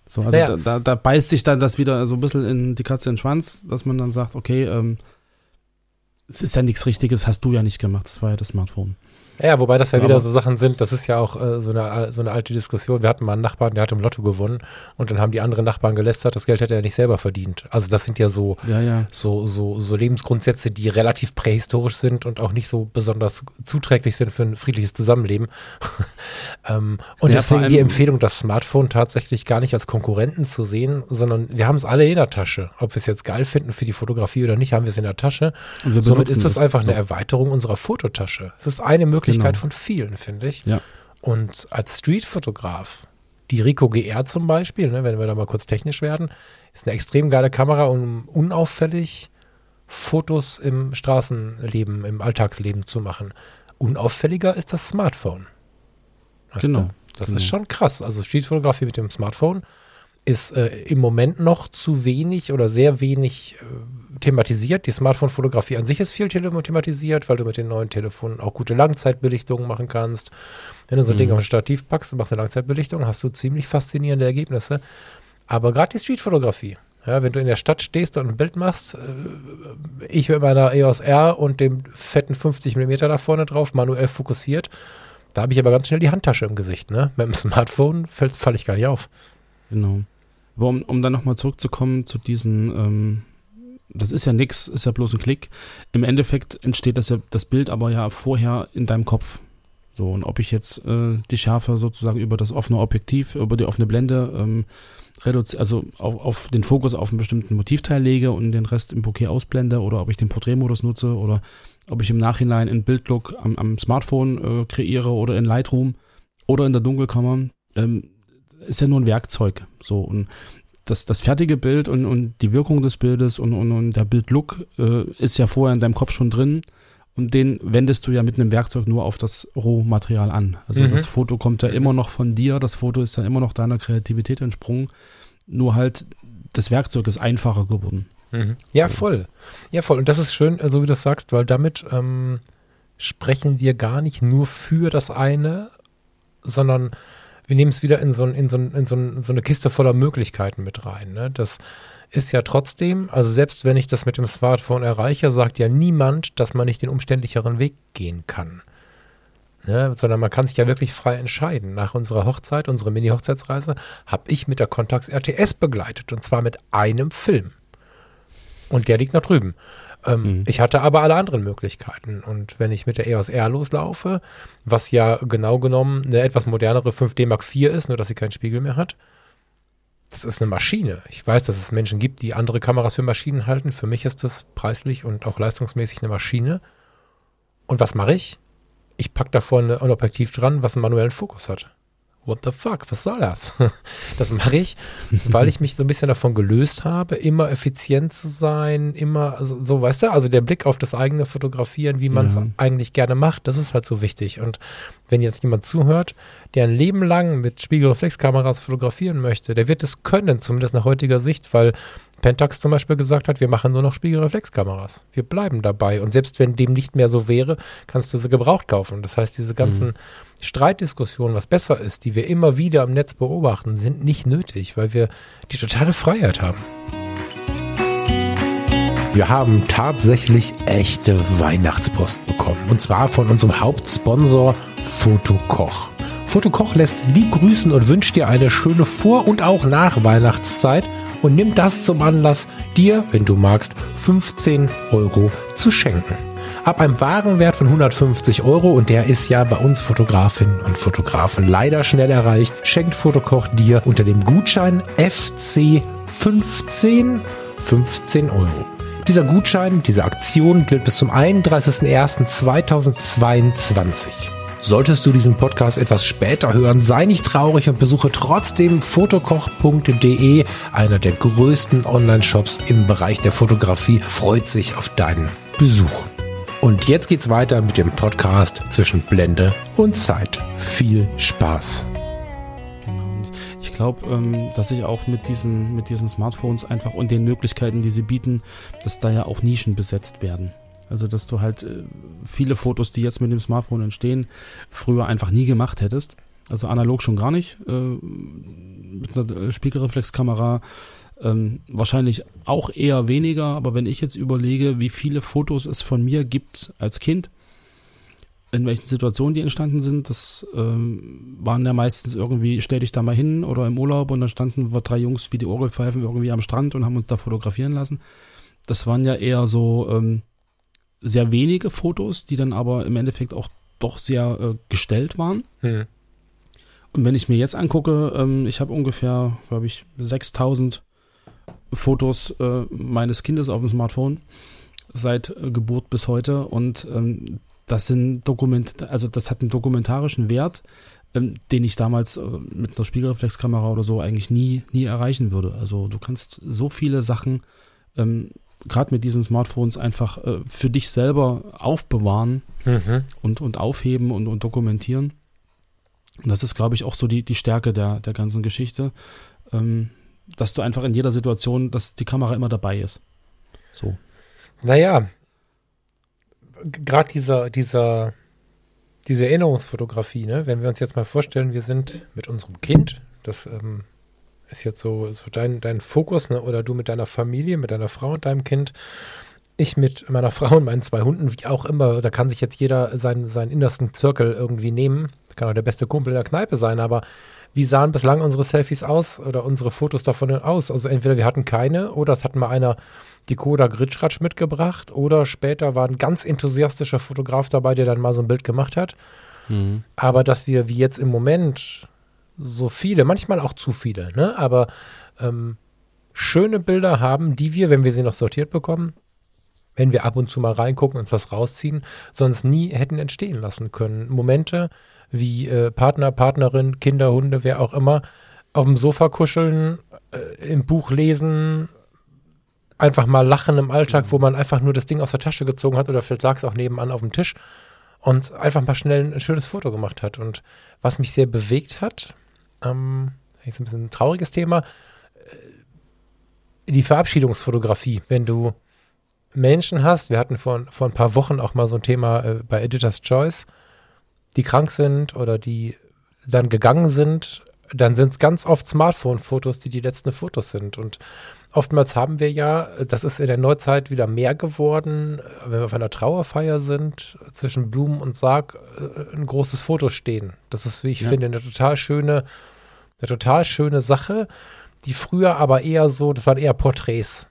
So, also Naja. da, da, da beißt sich dann das wieder so ein bisschen in die Katze in den Schwanz, dass man dann sagt, okay, ähm, es ist ja nichts Richtiges, hast du ja nicht gemacht, das war ja das Smartphone. Ja, wobei das ja wieder so Sachen sind, das ist ja auch äh, so, eine, so eine alte Diskussion. Wir hatten mal einen Nachbarn, der hat im Lotto gewonnen und dann haben die anderen Nachbarn gelästert, das Geld hätte er nicht selber verdient. Also das sind ja so, Ja, ja. so, so, so Lebensgrundsätze, die relativ prähistorisch sind und auch nicht so besonders zuträglich sind für ein friedliches Zusammenleben. (laughs) ähm, und Ja, deswegen die Empfehlung, das Smartphone tatsächlich gar nicht als Konkurrenten zu sehen, sondern wir haben es alle in der Tasche. Ob wir es jetzt geil finden für die Fotografie oder nicht, haben wir es in der Tasche. Und wir Somit ist es das. einfach so. eine Erweiterung unserer Fototasche. Es ist eine Möglichkeit Genau. von vielen, finde ich. Ja. Und als Streetfotograf, die Rico GR zum Beispiel, ne, wenn wir da mal kurz technisch werden, ist eine extrem geile Kamera, um unauffällig Fotos im Straßenleben, im Alltagsleben zu machen. Unauffälliger ist das Smartphone. Weißt Genau, du? Das genau. ist schon krass. Also Streetfotografie mit dem Smartphone ist äh, im Moment noch zu wenig oder sehr wenig äh, thematisiert. Die Smartphone-Fotografie an sich ist viel thematisiert, weil du mit den neuen Telefonen auch gute Langzeitbelichtungen machen kannst. Wenn du so ein Ding Mhm. auf ein Stativ packst und machst eine Langzeitbelichtung, hast du ziemlich faszinierende Ergebnisse. Aber gerade die Streetfotografie, ja, wenn du in der Stadt stehst und ein Bild machst, äh, ich mit meiner EOS R und dem fetten 50 mm da vorne drauf, manuell fokussiert, da habe ich aber ganz schnell die Handtasche im Gesicht. Ne? Mit dem Smartphone fällt- falle ich gar nicht auf. Genau. Aber um, um dann nochmal zurückzukommen zu diesem, ähm, das ist ja nix, ist ja bloß ein Klick. Im Endeffekt entsteht das ja das Bild aber ja vorher in deinem Kopf. So, und ob ich jetzt äh, die Schärfe sozusagen über das offene Objektiv, über die offene Blende ähm, reduzi also auf, auf den Fokus auf einen bestimmten Motivteil lege und den Rest im Bokeh ausblende oder ob ich den Porträtmodus nutze oder ob ich im Nachhinein einen Bildlook am, am Smartphone äh, kreiere oder in Lightroom oder in der Dunkelkammer, ähm, ist ja nur ein Werkzeug. So und das, das fertige Bild und, und die Wirkung des Bildes und, und, und der Bildlook äh, ist ja vorher in deinem Kopf schon drin und den wendest du ja mit einem Werkzeug nur auf das Rohmaterial an. Also Mhm. das Foto kommt ja immer noch von dir, das Foto ist dann immer noch deiner Kreativität entsprungen, nur halt das Werkzeug ist einfacher geworden. Ja, voll. Ja, voll. Und das ist schön, so wie du es sagst, weil damit ähm, sprechen wir gar nicht nur für das eine, sondern wir nehmen es wieder in so, in, so, in, so, in so eine Kiste voller Möglichkeiten mit rein. Ne? Das ist ja trotzdem, also selbst wenn ich das mit dem Smartphone erreiche, sagt ja niemand, dass man nicht den umständlicheren Weg gehen kann. Ne? Sondern man kann sich ja wirklich frei entscheiden. Nach unserer Hochzeit, unserer Mini-Hochzeitsreise, habe ich mit der Contax RTS begleitet und zwar mit einem Film. Und der liegt noch drüben. Ähm, Mhm. Ich hatte aber alle anderen Möglichkeiten. Und wenn ich mit der EOS R loslaufe, was ja genau genommen eine etwas modernere 5D Mark IV ist, nur dass sie keinen Spiegel mehr hat, das ist eine Maschine. Ich weiß, dass es Menschen gibt, die andere Kameras für Maschinen halten. Für mich ist das preislich und auch leistungsmäßig eine Maschine. Und was mache ich? Ich packe da vorne ein Objektiv dran, was einen manuellen Fokus hat what the fuck, was soll das? (laughs) Das mache ich, weil ich mich so ein bisschen davon gelöst habe, immer effizient zu sein, immer so, so weißt du, also der Blick auf das eigene Fotografieren, wie man es ja. eigentlich gerne macht, das ist halt so wichtig. Und wenn jetzt jemand zuhört, der ein Leben lang mit Spiegelreflexkameras fotografieren möchte, der wird es können, zumindest nach heutiger Sicht, weil Pentax zum Beispiel gesagt hat, wir machen nur noch Spiegelreflexkameras. Wir bleiben dabei. Und selbst wenn dem nicht mehr so wäre, kannst du sie gebraucht kaufen. Das heißt, diese ganzen mhm. Streitdiskussionen, was besser ist, die wir immer wieder im Netz beobachten, sind nicht nötig, weil wir die totale Freiheit haben. Wir haben tatsächlich echte Weihnachtspost bekommen. Und zwar von unserem Hauptsponsor Fotokoch. Fotokoch lässt lieb grüßen und wünscht dir eine schöne Vor- und auch Nach-Weihnachtszeit und nimm das zum Anlass, dir, wenn du magst, 15 Euro zu schenken. Ab einem Warenwert von 150 Euro, und der ist ja bei uns Fotografinnen und Fotografen leider schnell erreicht, schenkt Fotokoch dir unter dem Gutschein FC15 15 Euro. Dieser Gutschein, diese Aktion gilt bis zum 31.01.2022. Solltest du diesen Podcast etwas später hören, sei nicht traurig und besuche trotzdem fotokoch.de, einer der größten Online-Shops im Bereich der Fotografie, freut sich auf deinen Besuch. Und jetzt geht's weiter mit dem Podcast zwischen Blende und Zeit. Viel Spaß. Ich glaube, ähm, dass ich auch mit diesen, mit diesen Smartphones einfach und den Möglichkeiten, die sie bieten, dass da ja auch Nischen besetzt werden. Also, dass du halt äh, viele Fotos, die jetzt mit dem Smartphone entstehen, früher einfach nie gemacht hättest. Also analog schon gar nicht. Äh, mit einer äh, Spiegelreflexkamera ähm, wahrscheinlich auch eher weniger. Aber wenn ich jetzt überlege, wie viele Fotos es von mir gibt als Kind, in welchen Situationen die entstanden sind, das ähm, waren ja meistens irgendwie, stell dich da mal hin oder im Urlaub und dann standen wir drei Jungs wie die Orgelpfeifen irgendwie am Strand und haben uns da fotografieren lassen. Das waren ja eher so ähm, sehr wenige Fotos, die dann aber im Endeffekt auch doch sehr äh, gestellt waren. Hm. Und wenn ich mir jetzt angucke, ähm, ich habe ungefähr, glaube ich, 6000 Fotos äh, meines Kindes auf dem Smartphone seit äh, Geburt bis heute und ähm, das sind Dokument, also das hat einen dokumentarischen Wert, ähm, den ich damals äh, mit einer Spiegelreflexkamera oder so eigentlich nie, nie erreichen würde. Also du kannst so viele Sachen ähm, gerade mit diesen Smartphones einfach äh, für dich selber aufbewahren mhm. und, und aufheben und, und dokumentieren. Und das ist, glaube ich, auch so die, die Stärke der, der ganzen Geschichte, ähm, dass du einfach in jeder Situation, dass die Kamera immer dabei ist. So. Naja, gerade dieser, dieser, diese Erinnerungsfotografie, ne? wenn wir uns jetzt mal vorstellen, wir sind mit unserem Kind, das ähm, ist jetzt so, so dein, dein Fokus, ne? oder du mit deiner Familie, mit deiner Frau und deinem Kind. Ich mit meiner (laughs) Frau und meinen zwei Hunden, wie auch immer, da kann sich jetzt jeder seinen, seinen innersten Zirkel irgendwie nehmen. Das kann auch der beste Kumpel in der Kneipe sein, aber wie sahen bislang unsere Selfies aus oder unsere Fotos davon aus? Also entweder wir hatten keine oder es hat mal einer die Koda Gritschratsch mitgebracht oder später war ein ganz enthusiastischer Fotograf dabei, der dann mal so ein Bild gemacht hat. Mhm. Aber dass wir wie jetzt im Moment so viele, manchmal auch zu viele, ne? aber ähm, schöne Bilder haben, die wir, wenn wir sie noch sortiert bekommen, wenn wir ab und zu mal reingucken und was rausziehen, sonst nie hätten entstehen lassen können. Momente wie äh, Partner, Partnerin, Kinder, Hunde, wer auch immer, auf dem Sofa kuscheln, äh, im Buch lesen, einfach mal lachen im Alltag, wo man einfach nur das Ding aus der Tasche gezogen hat oder vielleicht lag es auch nebenan auf dem Tisch und einfach mal schnell ein schönes Foto gemacht hat. Und was mich sehr bewegt hat, ähm, jetzt ein bisschen ein trauriges Thema, äh, die Verabschiedungsfotografie. Wenn du Menschen hast, wir hatten vor, vor ein paar Wochen auch mal so ein Thema äh, bei Editor's Choice, die krank sind oder die dann gegangen sind, dann sind es ganz oft Smartphone-Fotos, die die letzten Fotos sind. Und oftmals haben wir ja, das ist in der Neuzeit wieder mehr geworden, wenn wir auf einer Trauerfeier sind, zwischen Blumen und Sarg äh, ein großes Foto stehen. Das ist, wie ich ja. finde, eine total schöne, eine total schöne Sache, die früher aber eher so, das waren eher Porträts.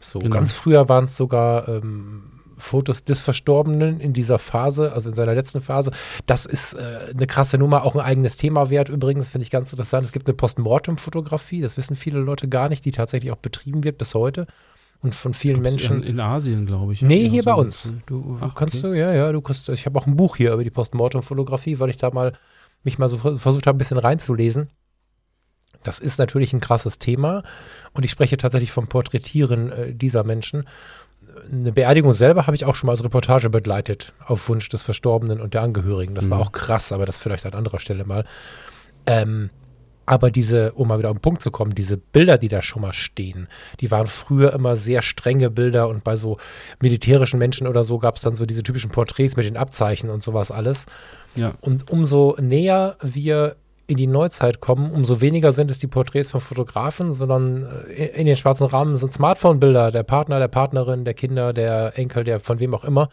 So, genau. ganz früher waren es sogar ähm, Fotos des Verstorbenen in dieser Phase, also in seiner letzten Phase. Das ist äh, eine krasse Nummer, auch ein eigenes Thema wert übrigens, finde ich ganz interessant. Es gibt eine Postmortem-Fotografie, das wissen viele Leute gar nicht, die tatsächlich auch betrieben wird bis heute und von vielen Gibt's Menschen. In, in Asien, glaube ich. Nee, hier so bei uns. Du Ach, kannst okay. du, ja, ja, du kannst, ich habe auch ein Buch hier über die Postmortem-Fotografie, weil ich da mal mich mal so ver- versucht habe, ein bisschen reinzulesen. Das ist natürlich ein krasses Thema und ich spreche tatsächlich vom Porträtieren äh, dieser Menschen. Eine Beerdigung selber habe ich auch schon mal als Reportage begleitet, auf Wunsch des Verstorbenen und der Angehörigen. Das war Mhm. auch krass, aber das vielleicht an anderer Stelle mal. Ähm, aber diese, um mal wieder auf den Punkt zu kommen, diese Bilder, die da schon mal stehen, die waren früher immer sehr strenge Bilder und bei so militärischen Menschen oder so gab es dann so diese typischen Porträts mit den Abzeichen und sowas alles. Ja, Und umso näher wir in die Neuzeit kommen, umso weniger sind es die Porträts von Fotografen, sondern äh, in den schwarzen Rahmen sind Smartphone-Bilder der Partner, der Partnerin, der Kinder, der Enkel, der von wem auch immer,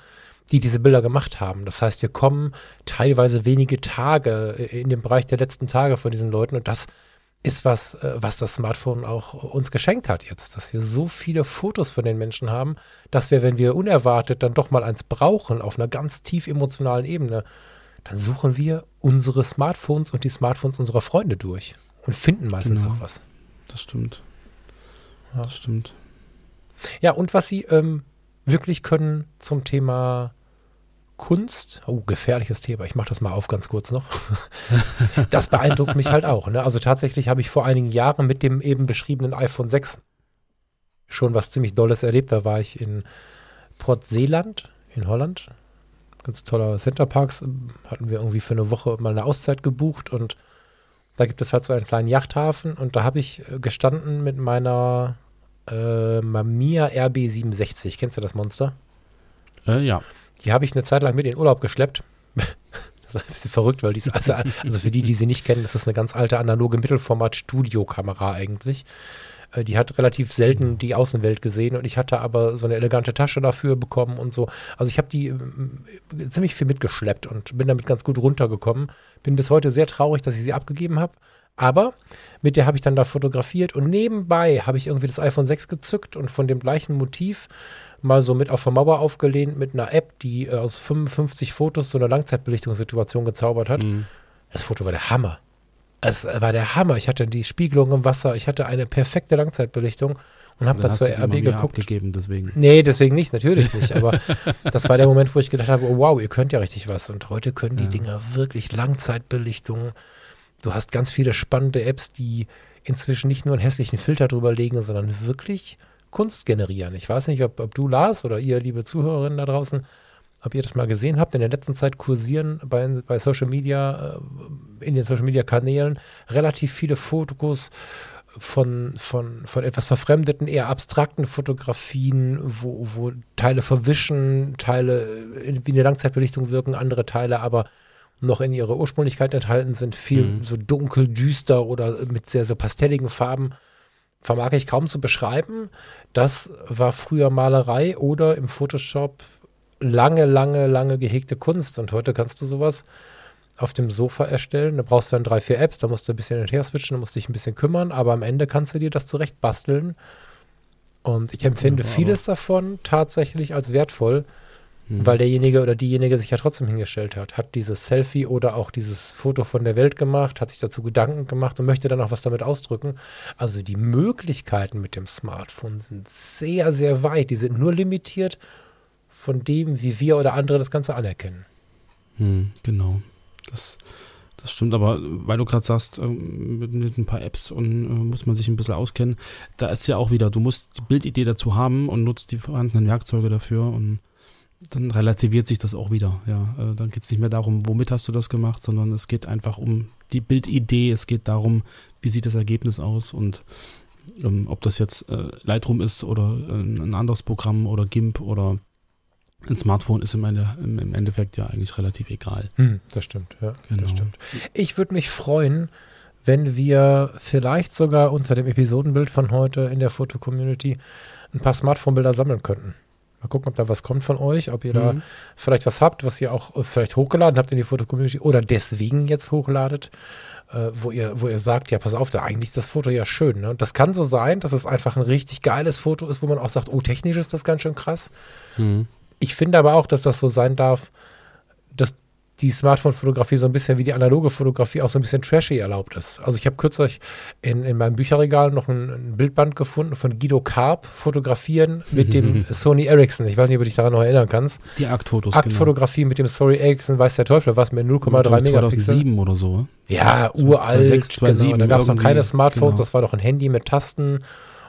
die diese Bilder gemacht haben. Das heißt, wir kommen teilweise wenige Tage äh, in den Bereich der letzten Tage von diesen Leuten und das ist was, äh, was das Smartphone auch uns geschenkt hat jetzt, dass wir so viele Fotos von den Menschen haben, dass wir, wenn wir unerwartet dann doch mal eins brauchen auf einer ganz tief emotionalen Ebene, dann suchen wir unsere Smartphones und die Smartphones unserer Freunde durch und finden meistens Genau. auch was. das stimmt. Ja. Das stimmt. Ja, und was sie ähm, wirklich können zum Thema Kunst, oh, gefährliches Thema, ich mache das mal auf ganz kurz noch. (laughs) das beeindruckt mich halt auch. Ne? Also tatsächlich habe ich vor einigen Jahren mit dem eben beschriebenen iPhone 6 schon was ziemlich Dolles erlebt. Da war ich in Port Zeeland in Holland. Ganz toller Centerparks. Hatten wir irgendwie für eine Woche mal eine Auszeit gebucht und da gibt es halt so einen kleinen Yachthafen und da habe ich äh, gestanden mit meiner äh, Mamiya RB67. Kennst du das Monster? Äh, ja. Die habe ich eine Zeit lang mit in Urlaub geschleppt. (laughs) Das war ein bisschen verrückt, weil die ist, also, also für die, die sie nicht kennen, das ist eine ganz alte analoge Mittelformat-Studiokamera eigentlich. Äh, Die hat relativ selten die Außenwelt gesehen und ich hatte aber so eine elegante Tasche dafür bekommen und so. Also ich habe die ähm, ziemlich viel mitgeschleppt und bin damit ganz gut runtergekommen. Bin bis heute sehr traurig, dass ich sie abgegeben habe. Aber mit der habe ich dann da fotografiert und nebenbei habe ich irgendwie das iPhone 6 gezückt und von dem gleichen Motiv mal so mit auf der Mauer aufgelehnt mit einer App, die äh, aus 55 Fotos so eine Langzeitbelichtungssituation gezaubert hat. Mhm. Das Foto war der Hammer. Es war der Hammer. Ich hatte die Spiegelung im Wasser, ich hatte eine perfekte Langzeitbelichtung und habe Dann dann zur RB geguckt. abgegeben, deswegen. Nee, deswegen nicht, natürlich nicht. Aber (laughs) das war der Moment, wo ich gedacht habe, oh, wow, ihr könnt ja richtig was. Und heute können die Ja. Dinger wirklich Langzeitbelichtung. Du hast ganz viele spannende Apps, die inzwischen nicht nur einen hässlichen Filter drüber legen, sondern wirklich Kunst generieren. Ich weiß nicht, ob, ob du, Lars, oder ihr, liebe Zuhörerinnen da draußen, ob ihr das mal gesehen habt. In der letzten Zeit kursieren bei, bei Social Media, äh, in den Social Media Kanälen relativ viele Fotos von, von, von etwas verfremdeten, eher abstrakten Fotografien, wo, wo Teile verwischen, Teile wie eine Langzeitbelichtung wirken, andere Teile aber noch in ihrer Ursprünglichkeit enthalten sind, viel Mhm. so dunkel, düster oder mit sehr, sehr pastelligen Farben. Vermag ich kaum zu beschreiben. Das war früher Malerei oder im Photoshop lange, lange, lange gehegte Kunst. Und heute kannst du sowas auf dem Sofa erstellen. Da brauchst du dann drei, vier Apps, da musst du ein bisschen hin und her switchen, da musst du dich ein bisschen kümmern, aber am Ende kannst du dir das zurecht basteln. Und ich empfinde Wunderbar. vieles davon tatsächlich als wertvoll, Mhm. weil derjenige oder diejenige sich ja trotzdem hingestellt hat, hat dieses Selfie oder auch dieses Foto von der Welt gemacht, hat sich dazu Gedanken gemacht und möchte dann auch was damit ausdrücken. Also die Möglichkeiten mit dem Smartphone sind sehr, sehr weit. Die sind nur limitiert von dem, wie wir oder andere das Ganze anerkennen. Hm, genau. Das, das stimmt, aber weil du gerade sagst, ähm, mit, mit ein paar Apps und äh, muss man sich ein bisschen auskennen, da ist ja auch wieder, du musst die Bildidee dazu haben und nutzt die vorhandenen Werkzeuge dafür und dann relativiert sich das auch wieder. Ja, äh, dann geht es nicht mehr darum, womit hast du das gemacht, sondern es geht einfach um die Bildidee, es geht darum, wie sieht das Ergebnis aus und ähm, ob das jetzt äh, Lightroom ist oder äh, ein anderes Programm oder GIMP oder ein Smartphone ist im, Ende, im, Endeffekt ja eigentlich relativ egal. das stimmt, ja. Genau. Das stimmt. Ich würde mich freuen, wenn wir vielleicht sogar unter dem Episodenbild von heute in der Foto-Community ein paar Smartphone-Bilder sammeln könnten. Mal gucken, ob da was kommt von euch, ob ihr da Mhm. vielleicht was habt, was ihr auch äh, vielleicht hochgeladen habt in die Foto-Community oder deswegen jetzt hochladet, äh, wo, ihr, wo ihr sagt, ja, pass auf, da eigentlich ist das Foto ja schön. Ne? Und das kann so sein, dass es einfach ein richtig geiles Foto ist, wo man auch sagt, oh, technisch ist das ganz schön krass. Mhm. Ich finde aber auch, dass das so sein darf, dass die Smartphone-Fotografie so ein bisschen wie die analoge Fotografie auch so ein bisschen trashy erlaubt ist. Also ich habe kürzlich in, in meinem Bücherregal noch ein, ein Bildband gefunden von Guido Karp, Fotografieren mit dem Sony Ericsson. Ich weiß nicht, ob du dich daran noch erinnern kannst. Die Aktfotos, Aktfotografie mit dem Sony Ericsson, weiß der Teufel was, mit 0,3 genau. Megapixel. 2007 oder so. Ja, Zwei- uralt. 2006, 2007 genau. Da gab es noch keine Smartphones, genau. das war doch ein Handy mit Tasten.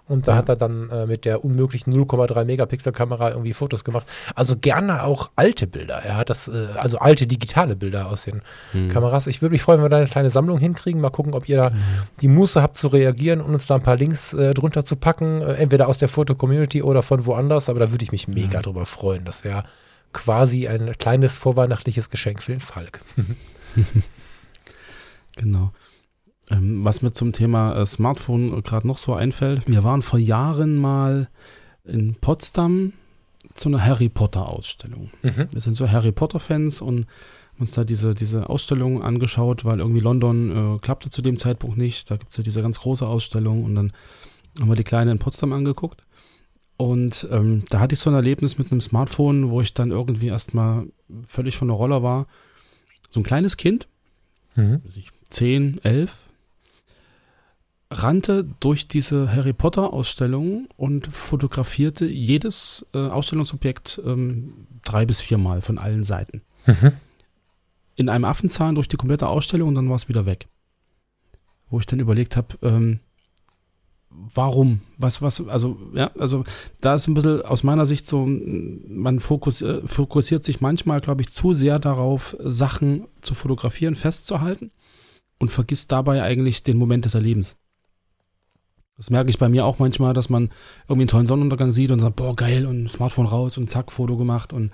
Und da Ja. hat er dann äh, mit der unmöglichen 0,3 Megapixel Kamera irgendwie Fotos gemacht. Also gerne auch alte Bilder. Er hat das, äh, also alte digitale Bilder aus den Hm. Kameras. Ich würde mich freuen, wenn wir da eine kleine Sammlung hinkriegen. Mal gucken, ob ihr da die Muße habt zu reagieren und uns da ein paar Links äh, drunter zu packen. Äh, entweder aus der Foto-Community oder von woanders. Aber da würde ich mich mega drüber freuen. Das wäre quasi ein kleines vorweihnachtliches Geschenk für den Falk. (laughs) Genau. Ähm, was mir zum Thema äh, Smartphone gerade noch so einfällt, wir waren vor Jahren mal in Potsdam zu einer Harry Potter Ausstellung. Mhm. Wir sind so Harry Potter Fans und uns da diese, diese Ausstellung angeschaut, weil irgendwie London äh, klappte zu dem Zeitpunkt nicht. Da gibt es ja diese ganz große Ausstellung und dann haben wir die kleine in Potsdam angeguckt. Und ähm, da hatte ich so ein Erlebnis mit einem Smartphone, wo ich dann irgendwie erstmal völlig von der Rolle war. So ein kleines Kind, Mhm. weiß ich, 10, 11, rannte durch diese Harry Potter Ausstellung und fotografierte jedes äh, Ausstellungsobjekt ähm, drei bis viermal von allen Seiten. Mhm. In einem Affenzahn durch die komplette Ausstellung und dann war es wieder weg. Wo ich dann überlegt habe, ähm, warum? Was, was, also, ja, also da ist ein bisschen aus meiner Sicht so, man fokus, äh, fokussiert sich manchmal, glaube ich, zu sehr darauf, Sachen zu fotografieren, festzuhalten und vergisst dabei eigentlich den Moment des Erlebens. Das merke ich bei mir auch manchmal, dass man irgendwie einen tollen Sonnenuntergang sieht und sagt, boah, geil, und Smartphone raus und zack, Foto gemacht und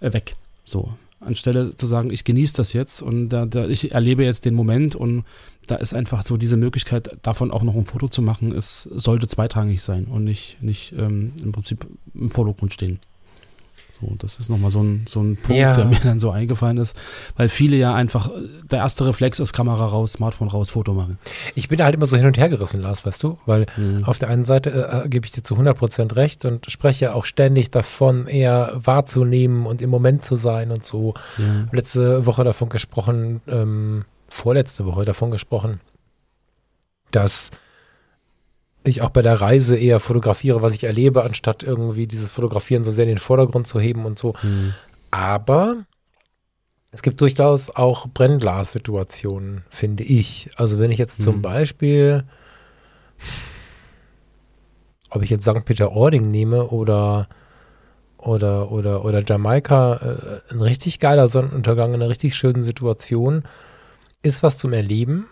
äh, weg. So. Anstelle zu sagen, ich genieße das jetzt und da, da, ich erlebe jetzt den Moment und da ist einfach so diese Möglichkeit, davon auch noch ein Foto zu machen, es sollte zweitrangig sein und nicht, nicht ähm, im Prinzip im Vordergrund stehen. So, das ist nochmal so ein, so ein Punkt, Ja. der mir dann so eingefallen ist, weil viele ja einfach, äh, der erste Reflex ist Kamera raus, Smartphone raus, Foto machen. Ich bin da halt immer so hin und her gerissen, Lars, weißt du? Weil Mhm. auf der einen Seite äh, gebe ich dir zu 100% recht und spreche auch ständig davon, eher wahrzunehmen und im Moment zu sein und so. Ja. Letzte Woche davon gesprochen, ähm, vorletzte Woche davon gesprochen, dass ich auch bei der Reise eher fotografiere, was ich erlebe, anstatt irgendwie dieses Fotografieren so sehr in den Vordergrund zu heben und so. Mhm. Aber es gibt durchaus auch Brennglas-Situationen, finde ich. Also wenn ich jetzt zum Mhm. Beispiel, ob ich jetzt St. Peter-Ording nehme oder oder oder oder Jamaika, äh, ein richtig geiler Sonnenuntergang in einer richtig schönen Situation, ist was zum Erleben.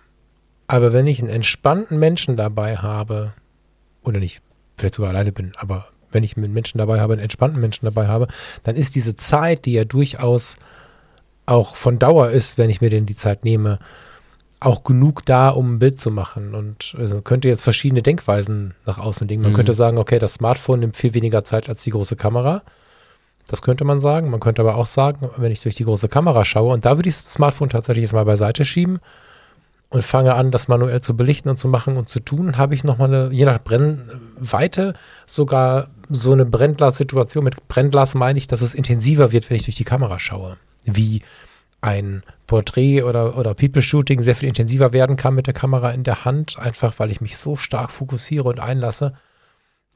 Aber wenn ich einen entspannten Menschen dabei habe, oder nicht, vielleicht sogar alleine bin, aber wenn ich einen Menschen dabei habe, einen entspannten Menschen dabei habe, dann ist diese Zeit, die ja durchaus auch von Dauer ist, wenn ich mir denn die Zeit nehme, auch genug da, um ein Bild zu machen. Und also man könnte jetzt verschiedene Denkweisen nach außen legen. Man Mhm. könnte sagen, okay, das Smartphone nimmt viel weniger Zeit als die große Kamera. Das könnte man sagen. Man könnte aber auch sagen, wenn ich durch die große Kamera schaue, und da würde ich das Smartphone tatsächlich jetzt mal beiseite schieben und fange an, das manuell zu belichten und zu machen und zu tun, habe ich nochmal eine, je nach Brennweite, sogar so eine Brennglas-Situation. Mit Brennglas meine ich, dass es intensiver wird, wenn ich durch die Kamera schaue. Wie ein Porträt oder, oder People-Shooting sehr viel intensiver werden kann mit der Kamera in der Hand, einfach weil ich mich so stark fokussiere und einlasse,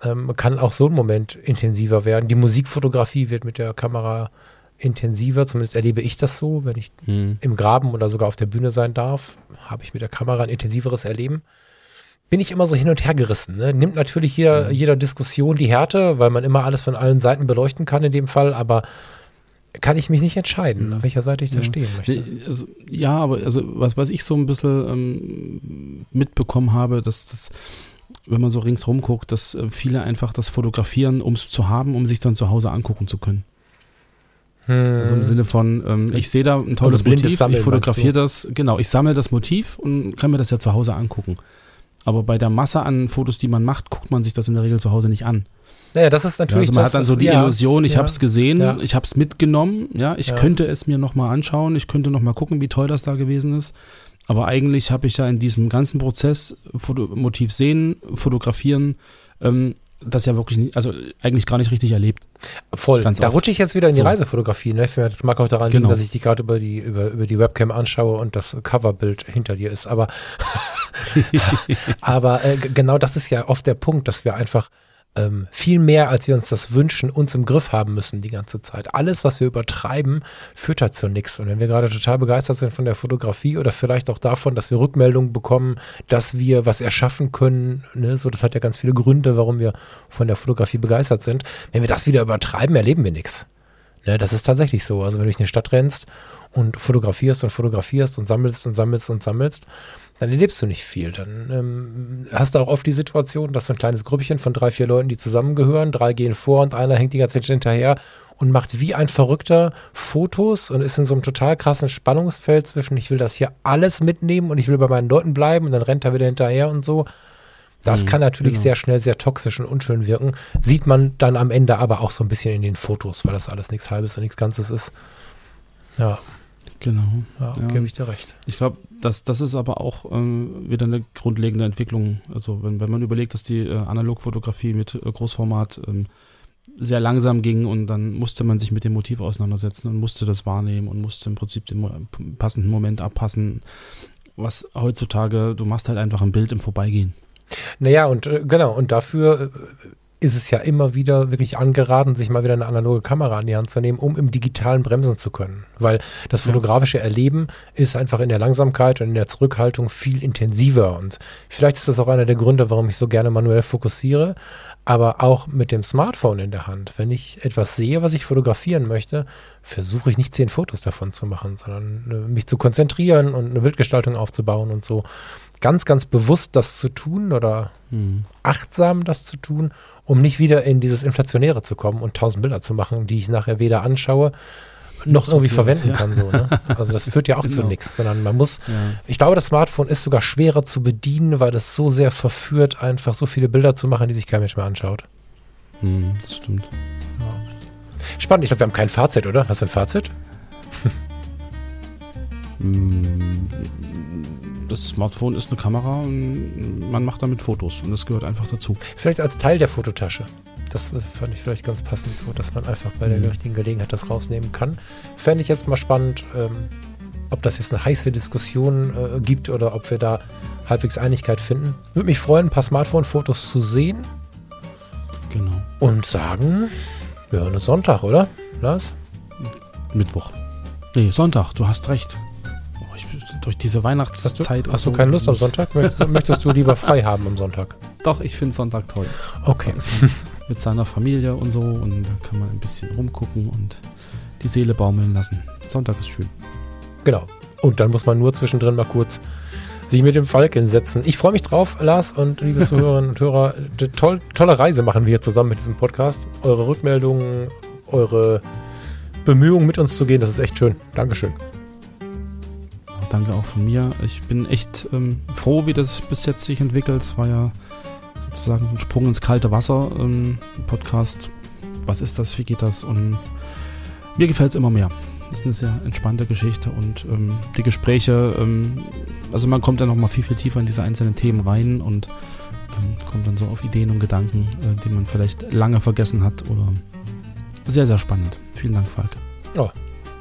ähm, kann auch so ein Moment intensiver werden. Die Musikfotografie wird mit der Kamera intensiver, zumindest erlebe ich das so, wenn ich Mhm. im Graben oder sogar auf der Bühne sein darf, habe ich mit der Kamera ein intensiveres Erleben. Bin ich immer so hin und her gerissen. Ne? Nimmt natürlich jeder, jeder Diskussion die Härte, weil man immer alles von allen Seiten beleuchten kann in dem Fall, aber kann ich mich nicht entscheiden, auf welcher Seite ich da Ja. stehen möchte. Also, ja, aber also was, was ich so ein bisschen ähm, mitbekommen habe, dass das, wenn man so ringsrum guckt, dass äh, viele einfach das fotografieren, um es zu haben, um sich dann zu Hause angucken zu können. Hm. Also im Sinne von, ähm, ich sehe da ein tolles Also Motiv, Sammeln, ich fotografiere das, genau, ich sammle das Motiv und kann mir das ja zu Hause angucken. Aber bei der Masse an Fotos, die man macht, guckt man sich das in der Regel zu Hause nicht an. naja, das ist Ja, natürlich also man das, hat dann so die ja, Illusion, ich ja, habe es gesehen, ja. ich habe es mitgenommen, ja, ich Ja. könnte es mir nochmal anschauen, ich könnte nochmal gucken, wie toll das da gewesen ist. Aber eigentlich habe ich ja in diesem ganzen Prozess Foto Motiv sehen, fotografieren, ähm, das ja wirklich, nie, also eigentlich gar nicht richtig erlebt. Voll. Ganz da oft. rutsche ich jetzt wieder in die So. Reisefotografie. Ne? Das mag auch daran liegen, Genau. dass ich die gerade über die, über, über die Webcam anschaue und das Coverbild hinter dir ist. Aber, (laughs) aber äh, genau das ist ja oft der Punkt, dass wir einfach ähm, viel mehr, als wir uns das wünschen, uns im Griff haben müssen die ganze Zeit. Alles, was wir übertreiben, führt halt zu nichts. Und wenn wir gerade total begeistert sind von der Fotografie oder vielleicht auch davon, dass wir Rückmeldungen bekommen, dass wir was erschaffen können, ne? so das hat ja ganz viele Gründe, warum wir von der Fotografie begeistert sind. Wenn wir das wieder übertreiben, erleben wir nichts. Ne, das ist tatsächlich so. Also wenn du durch eine Stadt rennst und fotografierst und fotografierst und sammelst und sammelst und sammelst, dann erlebst du nicht viel. Dann ähm, hast du auch oft die Situation, dass so ein kleines Grüppchen von drei, vier Leuten, die zusammengehören, drei gehen vor und einer hängt die ganze Zeit hinterher und macht wie ein Verrückter Fotos und ist in so einem total krassen Spannungsfeld zwischen, ich will das hier alles mitnehmen und ich will bei meinen Leuten bleiben und dann rennt er wieder hinterher und so. Das Mhm, kann natürlich genau. sehr schnell sehr toxisch und unschön wirken. Sieht man dann am Ende aber auch so ein bisschen in den Fotos, weil das alles nichts Halbes und nichts Ganzes ist. Ja, Genau. ja, Ja. gebe ich dir recht. Ich glaube, das, das ist aber auch ähm, wieder eine grundlegende Entwicklung. Also wenn, wenn man überlegt, dass die äh, Analogfotografie mit äh, Großformat ähm, sehr langsam ging und dann musste man sich mit dem Motiv auseinandersetzen und musste das wahrnehmen und musste im Prinzip den mo passenden Moment abpassen. Was heutzutage, du machst halt einfach ein Bild im Vorbeigehen. Naja, und äh, genau, und dafür äh, ist es ja immer wieder wirklich angeraten, sich mal wieder eine analoge Kamera an die Hand zu nehmen, um im Digitalen bremsen zu können. Weil das fotografische Erleben ist einfach in der Langsamkeit und in der Zurückhaltung viel intensiver. Und vielleicht ist das auch einer der Gründe, warum ich so gerne manuell fokussiere. Aber auch mit dem Smartphone in der Hand. Wenn ich etwas sehe, was ich fotografieren möchte, versuche ich nicht zehn Fotos davon zu machen, sondern äh, mich zu konzentrieren und eine Bildgestaltung aufzubauen und so. Ganz, ganz bewusst das zu tun oder Hm. achtsam das zu tun, um nicht wieder in dieses Inflationäre zu kommen und tausend Bilder zu machen, die ich nachher weder anschaue noch irgendwie verwenden ja. kann. So, ne? (laughs) Also das führt ja auch zu Genau. nichts, sondern man muss, Ja. ich glaube, das Smartphone ist sogar schwerer zu bedienen, weil es so sehr verführt, einfach so viele Bilder zu machen, die sich kein Mensch mehr anschaut. Hm, das stimmt. Spannend, ich glaube, wir haben kein Fazit, oder? Hast du ein Fazit? Hm, Das Smartphone ist eine Kamera und man macht damit Fotos und das gehört einfach dazu. Vielleicht als Teil der Fototasche. Das fand ich vielleicht ganz passend so, dass man einfach bei der Mhm. richtigen Gelegenheit das rausnehmen kann. Fände ich jetzt mal spannend, ähm, ob das jetzt eine heiße Diskussion äh, gibt oder ob wir da halbwegs Einigkeit finden. Würde mich freuen, ein paar Smartphone-Fotos zu sehen Genau. und sagen, wir hören uns Sonntag, oder? Lars? Mittwoch. Nee, Sonntag, du hast recht. Oh, ich, durch diese Hast du, Weihnachtszeit. hast du so- keine Lust am Sonntag? Möchtest, möchtest du lieber frei haben am Sonntag? (laughs) Doch, ich finde Sonntag toll. Okay. Mit seiner Familie und so und da kann man ein bisschen rumgucken und die Seele baumeln lassen. Sonntag ist schön. Genau. Und dann muss man nur zwischendrin mal kurz sich mit dem Falk hinsetzen. Ich freue mich drauf, Lars und liebe (laughs) Zuhörerinnen und Hörer. Toll, tolle Reise machen wir hier zusammen mit diesem Podcast. Eure Rückmeldungen, eure Bemühungen mit uns zu gehen, das ist echt schön. Dankeschön. Danke auch von mir. Ich bin echt ähm, froh, wie das bis jetzt sich entwickelt. Es war ja sozusagen ein Sprung ins kalte Wasser. Ähm, Podcast. Was ist das? Wie geht das? Und mir gefällt es immer mehr. Das ist eine sehr entspannte Geschichte und ähm, die Gespräche, ähm, also man kommt dann noch mal viel, viel tiefer in diese einzelnen Themen rein und ähm, kommt dann so auf Ideen und Gedanken, äh, die man vielleicht lange vergessen hat oder sehr, sehr spannend. Vielen Dank, Falk.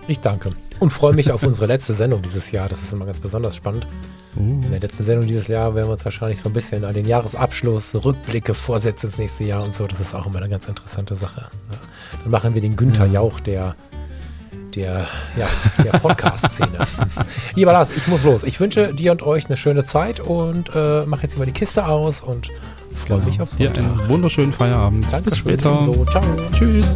Ich danke. Und freue mich auf unsere letzte Sendung dieses Jahr. Das ist immer ganz besonders spannend. In der letzten Sendung dieses Jahr werden wir uns wahrscheinlich so ein bisschen an den Jahresabschluss, Rückblicke, Vorsätze ins nächste Jahr und so. Das ist auch immer eine ganz interessante Sache. Dann machen wir den Günther Ja. Jauch der, der, ja, der Podcast-Szene. (laughs) Lieber Lars, ich muss los. Ich wünsche dir und euch eine schöne Zeit und äh, mache jetzt hier mal die Kiste aus und freue mich auf Dir Sonntag. einen wunderschönen Feierabend. Bis Dankeschön. später. So, ciao. Tschüss.